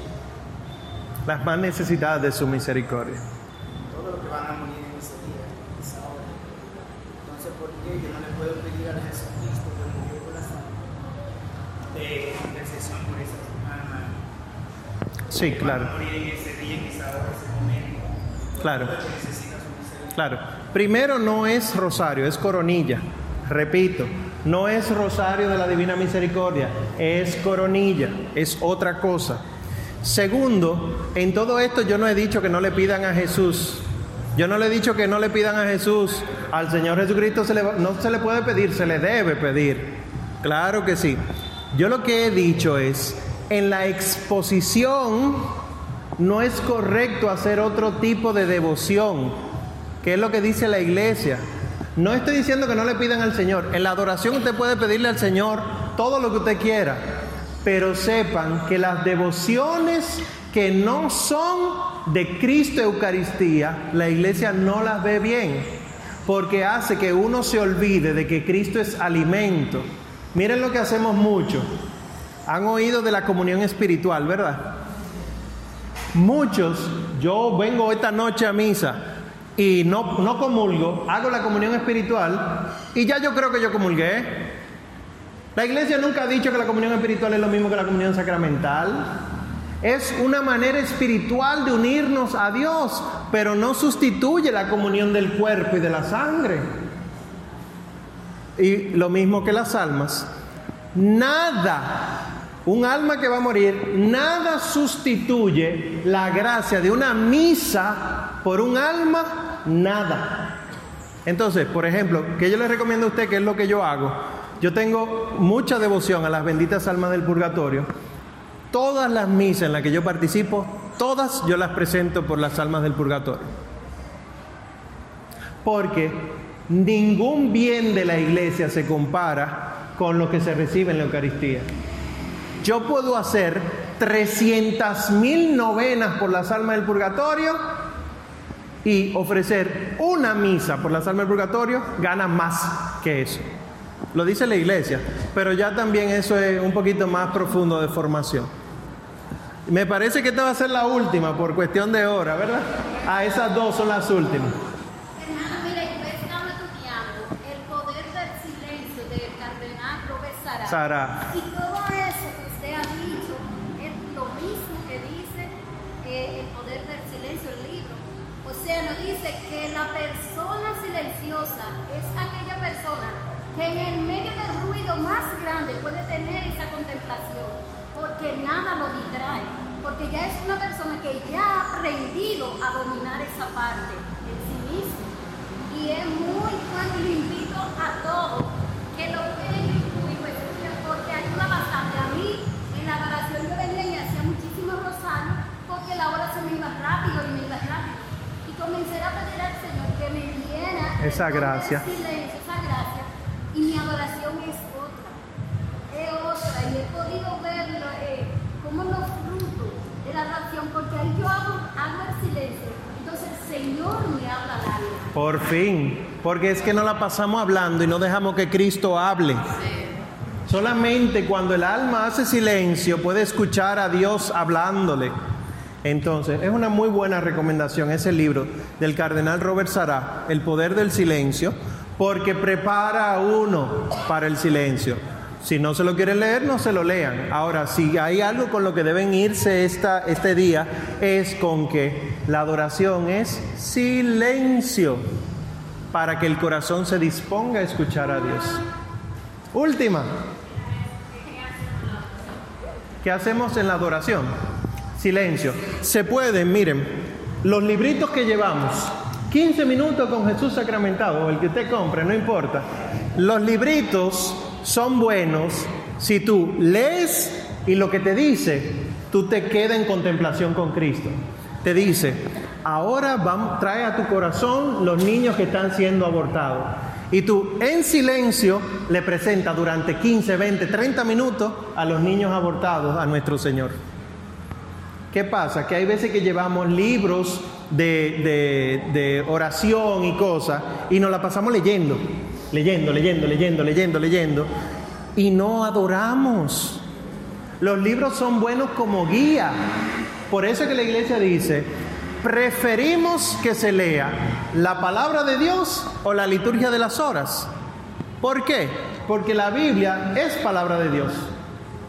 Las más necesitadas de su misericordia. todos los que van a morir en ese día, en esa hora. Entonces, ¿por qué yo no le puedo pedir a Jesucristo que murió por la santa de intercesión por esas almas? Sí, claro. Van a morir en ese día, en esa hora, en ese momento. Claro. Claro. Primero no es rosario, es coronilla. Repito, no es rosario de la Divina Misericordia, es coronilla, es otra cosa. Segundo, en todo esto yo no he dicho que no le pidan a Jesús. Yo no le he dicho que no le pidan a Jesús. Al Señor Jesucristo se le no se le puede pedir, se le debe pedir. Claro que sí. Yo lo que he dicho es, en la exposición no es correcto hacer otro tipo de devoción, que es lo que dice la iglesia. No estoy diciendo que no le pidan al Señor. En la adoración usted puede pedirle al Señor todo lo que usted quiera, pero sepan que las devociones que no son de Cristo Eucaristía, la iglesia no las ve bien, porque hace que uno se olvide de que Cristo es alimento. Miren lo que hacemos mucho. Han oído de la comunión espiritual, ¿verdad? Muchos, yo vengo esta noche a misa y no, no comulgo, hago la comunión espiritual y ya yo creo que yo comulgué. La iglesia nunca ha dicho que la comunión espiritual es lo mismo que la comunión sacramental. Es una manera espiritual de unirnos a Dios, pero no sustituye la comunión del cuerpo y de la sangre. Y lo mismo que las almas. Nada, un alma que va a morir, nada sustituye la gracia de una misa por un alma, nada. Entonces, por ejemplo, que yo le recomiendo a usted, que es lo que yo hago, yo tengo mucha devoción a las benditas almas del purgatorio. Todas las misas en las que yo participo, todas yo las presento por las almas del purgatorio. Porque ningún bien de la iglesia se compara con lo que se recibe en la Eucaristía. Yo puedo hacer 300 mil novenas por las almas del purgatorio y ofrecer una misa por las almas del purgatorio, gana más que eso. Lo dice la iglesia, pero ya también eso es un poquito más profundo de formación. Me parece que esta va a ser la última por cuestión de hora, ¿verdad? Ah, esas dos son las últimas. Sara. Y todo eso que usted ha dicho es lo mismo que dice eh, el poder del silencio, el libro. O sea, nos dice que la persona silenciosa que en el medio del ruido más grande puede tener esa contemplación, porque nada lo distrae, porque ya es una persona que ya ha aprendido a dominar esa parte en sí mismo. Y es muy bueno y lo invito a todos que lo vean y pues, porque ayuda bastante. A mí en la adoración yo venía y hacía muchísimos rosarios porque la hora se me iba rápido y me iba rápido. Y comencé a pedir al Señor que me diera esa gracia. Y mi adoración es otra, es otra. Y he podido verlo eh, como los frutos de la adoración, porque ahí yo hago, hago el silencio. Entonces el Señor me habla al alma. Por fin. Porque es que no la pasamos hablando y no dejamos que Cristo hable. Solamente cuando el alma hace silencio puede escuchar a Dios hablándole. Entonces, es una muy buena recomendación ese libro del cardenal Robert Sará, El poder del silencio, porque prepara a uno para el silencio. Si no se lo quieren leer, no se lo lean. Ahora, si hay algo con lo que deben irse esta, este día, es con que la adoración es silencio, para que el corazón se disponga a escuchar a Dios. Última. ¿Qué hacemos en la adoración? Silencio. Se pueden, miren, los libritos que llevamos, 15 minutos con Jesús sacramentado, o el que usted compre, no importa. Los libritos son buenos si tú lees y lo que te dice, tú te quedas en contemplación con Cristo. Te dice, ahora vamos, trae a tu corazón los niños que están siendo abortados. Y tú en silencio le presentas durante 15, 20, 30 minutos a los niños abortados a nuestro Señor. ¿Qué pasa? Que hay veces que llevamos libros de, de, de oración y cosas y nos la pasamos leyendo, leyendo, leyendo, leyendo, leyendo, leyendo y no adoramos. Los libros son buenos como guía. Por eso que la iglesia dice, preferimos que se lea la palabra de Dios o la liturgia de las horas. ¿Por qué? Porque la Biblia es palabra de Dios.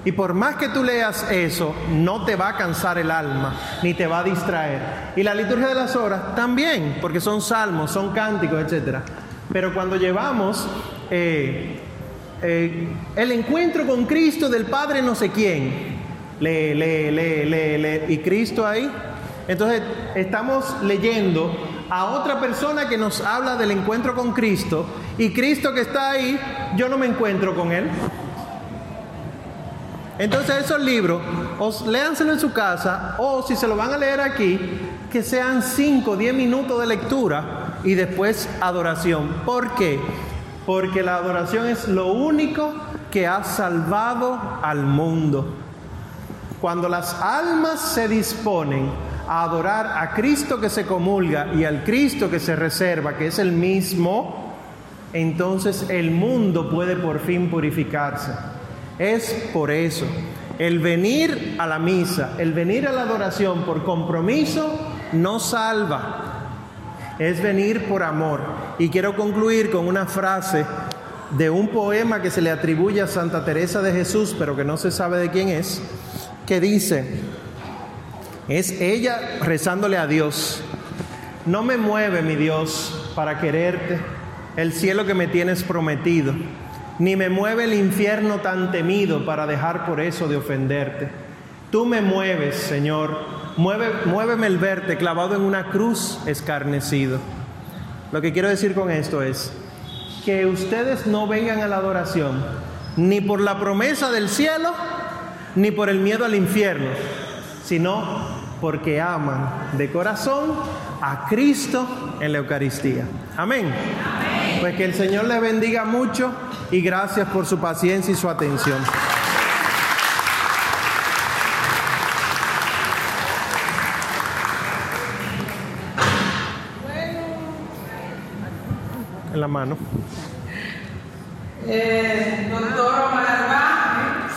Y por más que tú leas eso, no te va a cansar el alma, ni te va a distraer. Y la liturgia de las horas también, porque son salmos, son cánticos, etc. Pero cuando llevamos eh, eh, el encuentro con Cristo del Padre no sé quién, lee, lee, lee, lee, y Cristo ahí, entonces estamos leyendo a otra persona que nos habla del encuentro con Cristo, y Cristo que está ahí, yo no me encuentro con Él. Entonces esos libros, os léanselo en su casa o si se lo van a leer aquí, que sean 5 o 10 minutos de lectura y después adoración. ¿Por qué? Porque la adoración es lo único que ha salvado al mundo. Cuando las almas se disponen a adorar a Cristo que se comulga y al Cristo que se reserva, que es el mismo, entonces el mundo puede por fin purificarse. Es por eso. El venir a la misa, el venir a la adoración por compromiso, no salva. Es venir por amor. Y quiero concluir con una frase de un poema que se le atribuye a Santa Teresa de Jesús, pero que no se sabe de quién es, que dice, es ella rezándole a Dios, no me mueve mi Dios para quererte el cielo que me tienes prometido ni me mueve el infierno tan temido para dejar por eso de ofenderte. Tú me mueves, Señor, mueve, muéveme el verte clavado en una cruz escarnecido. Lo que quiero decir con esto es que ustedes no vengan a la adoración ni por la promesa del cielo, ni por el miedo al infierno, sino porque aman de corazón a Cristo en la Eucaristía. Amén. Pues que el Señor les bendiga mucho y gracias por su paciencia y su atención. La mano. Eh, doctor Omar Arba,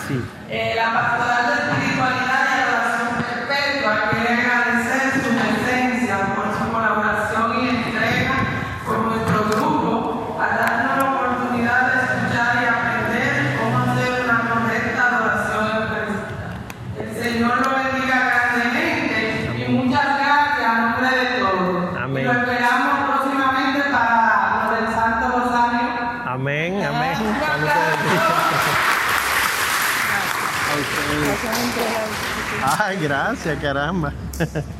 Sí. eh, la pastoral de espiritualidad y adoración perpetua quiere agradecer su presencia por su colaboración y entrega con nuestro grupo a darnos la oportunidad de escuchar y aprender cómo hacer una correcta adoración eucarística. El Señor lo bendiga grandemente y muchas gracias a nombre de todos. Amén. Y lo esperamos próximamente para lo del Santo Rosario. Amén, amén. Vamos a gracias, caramba.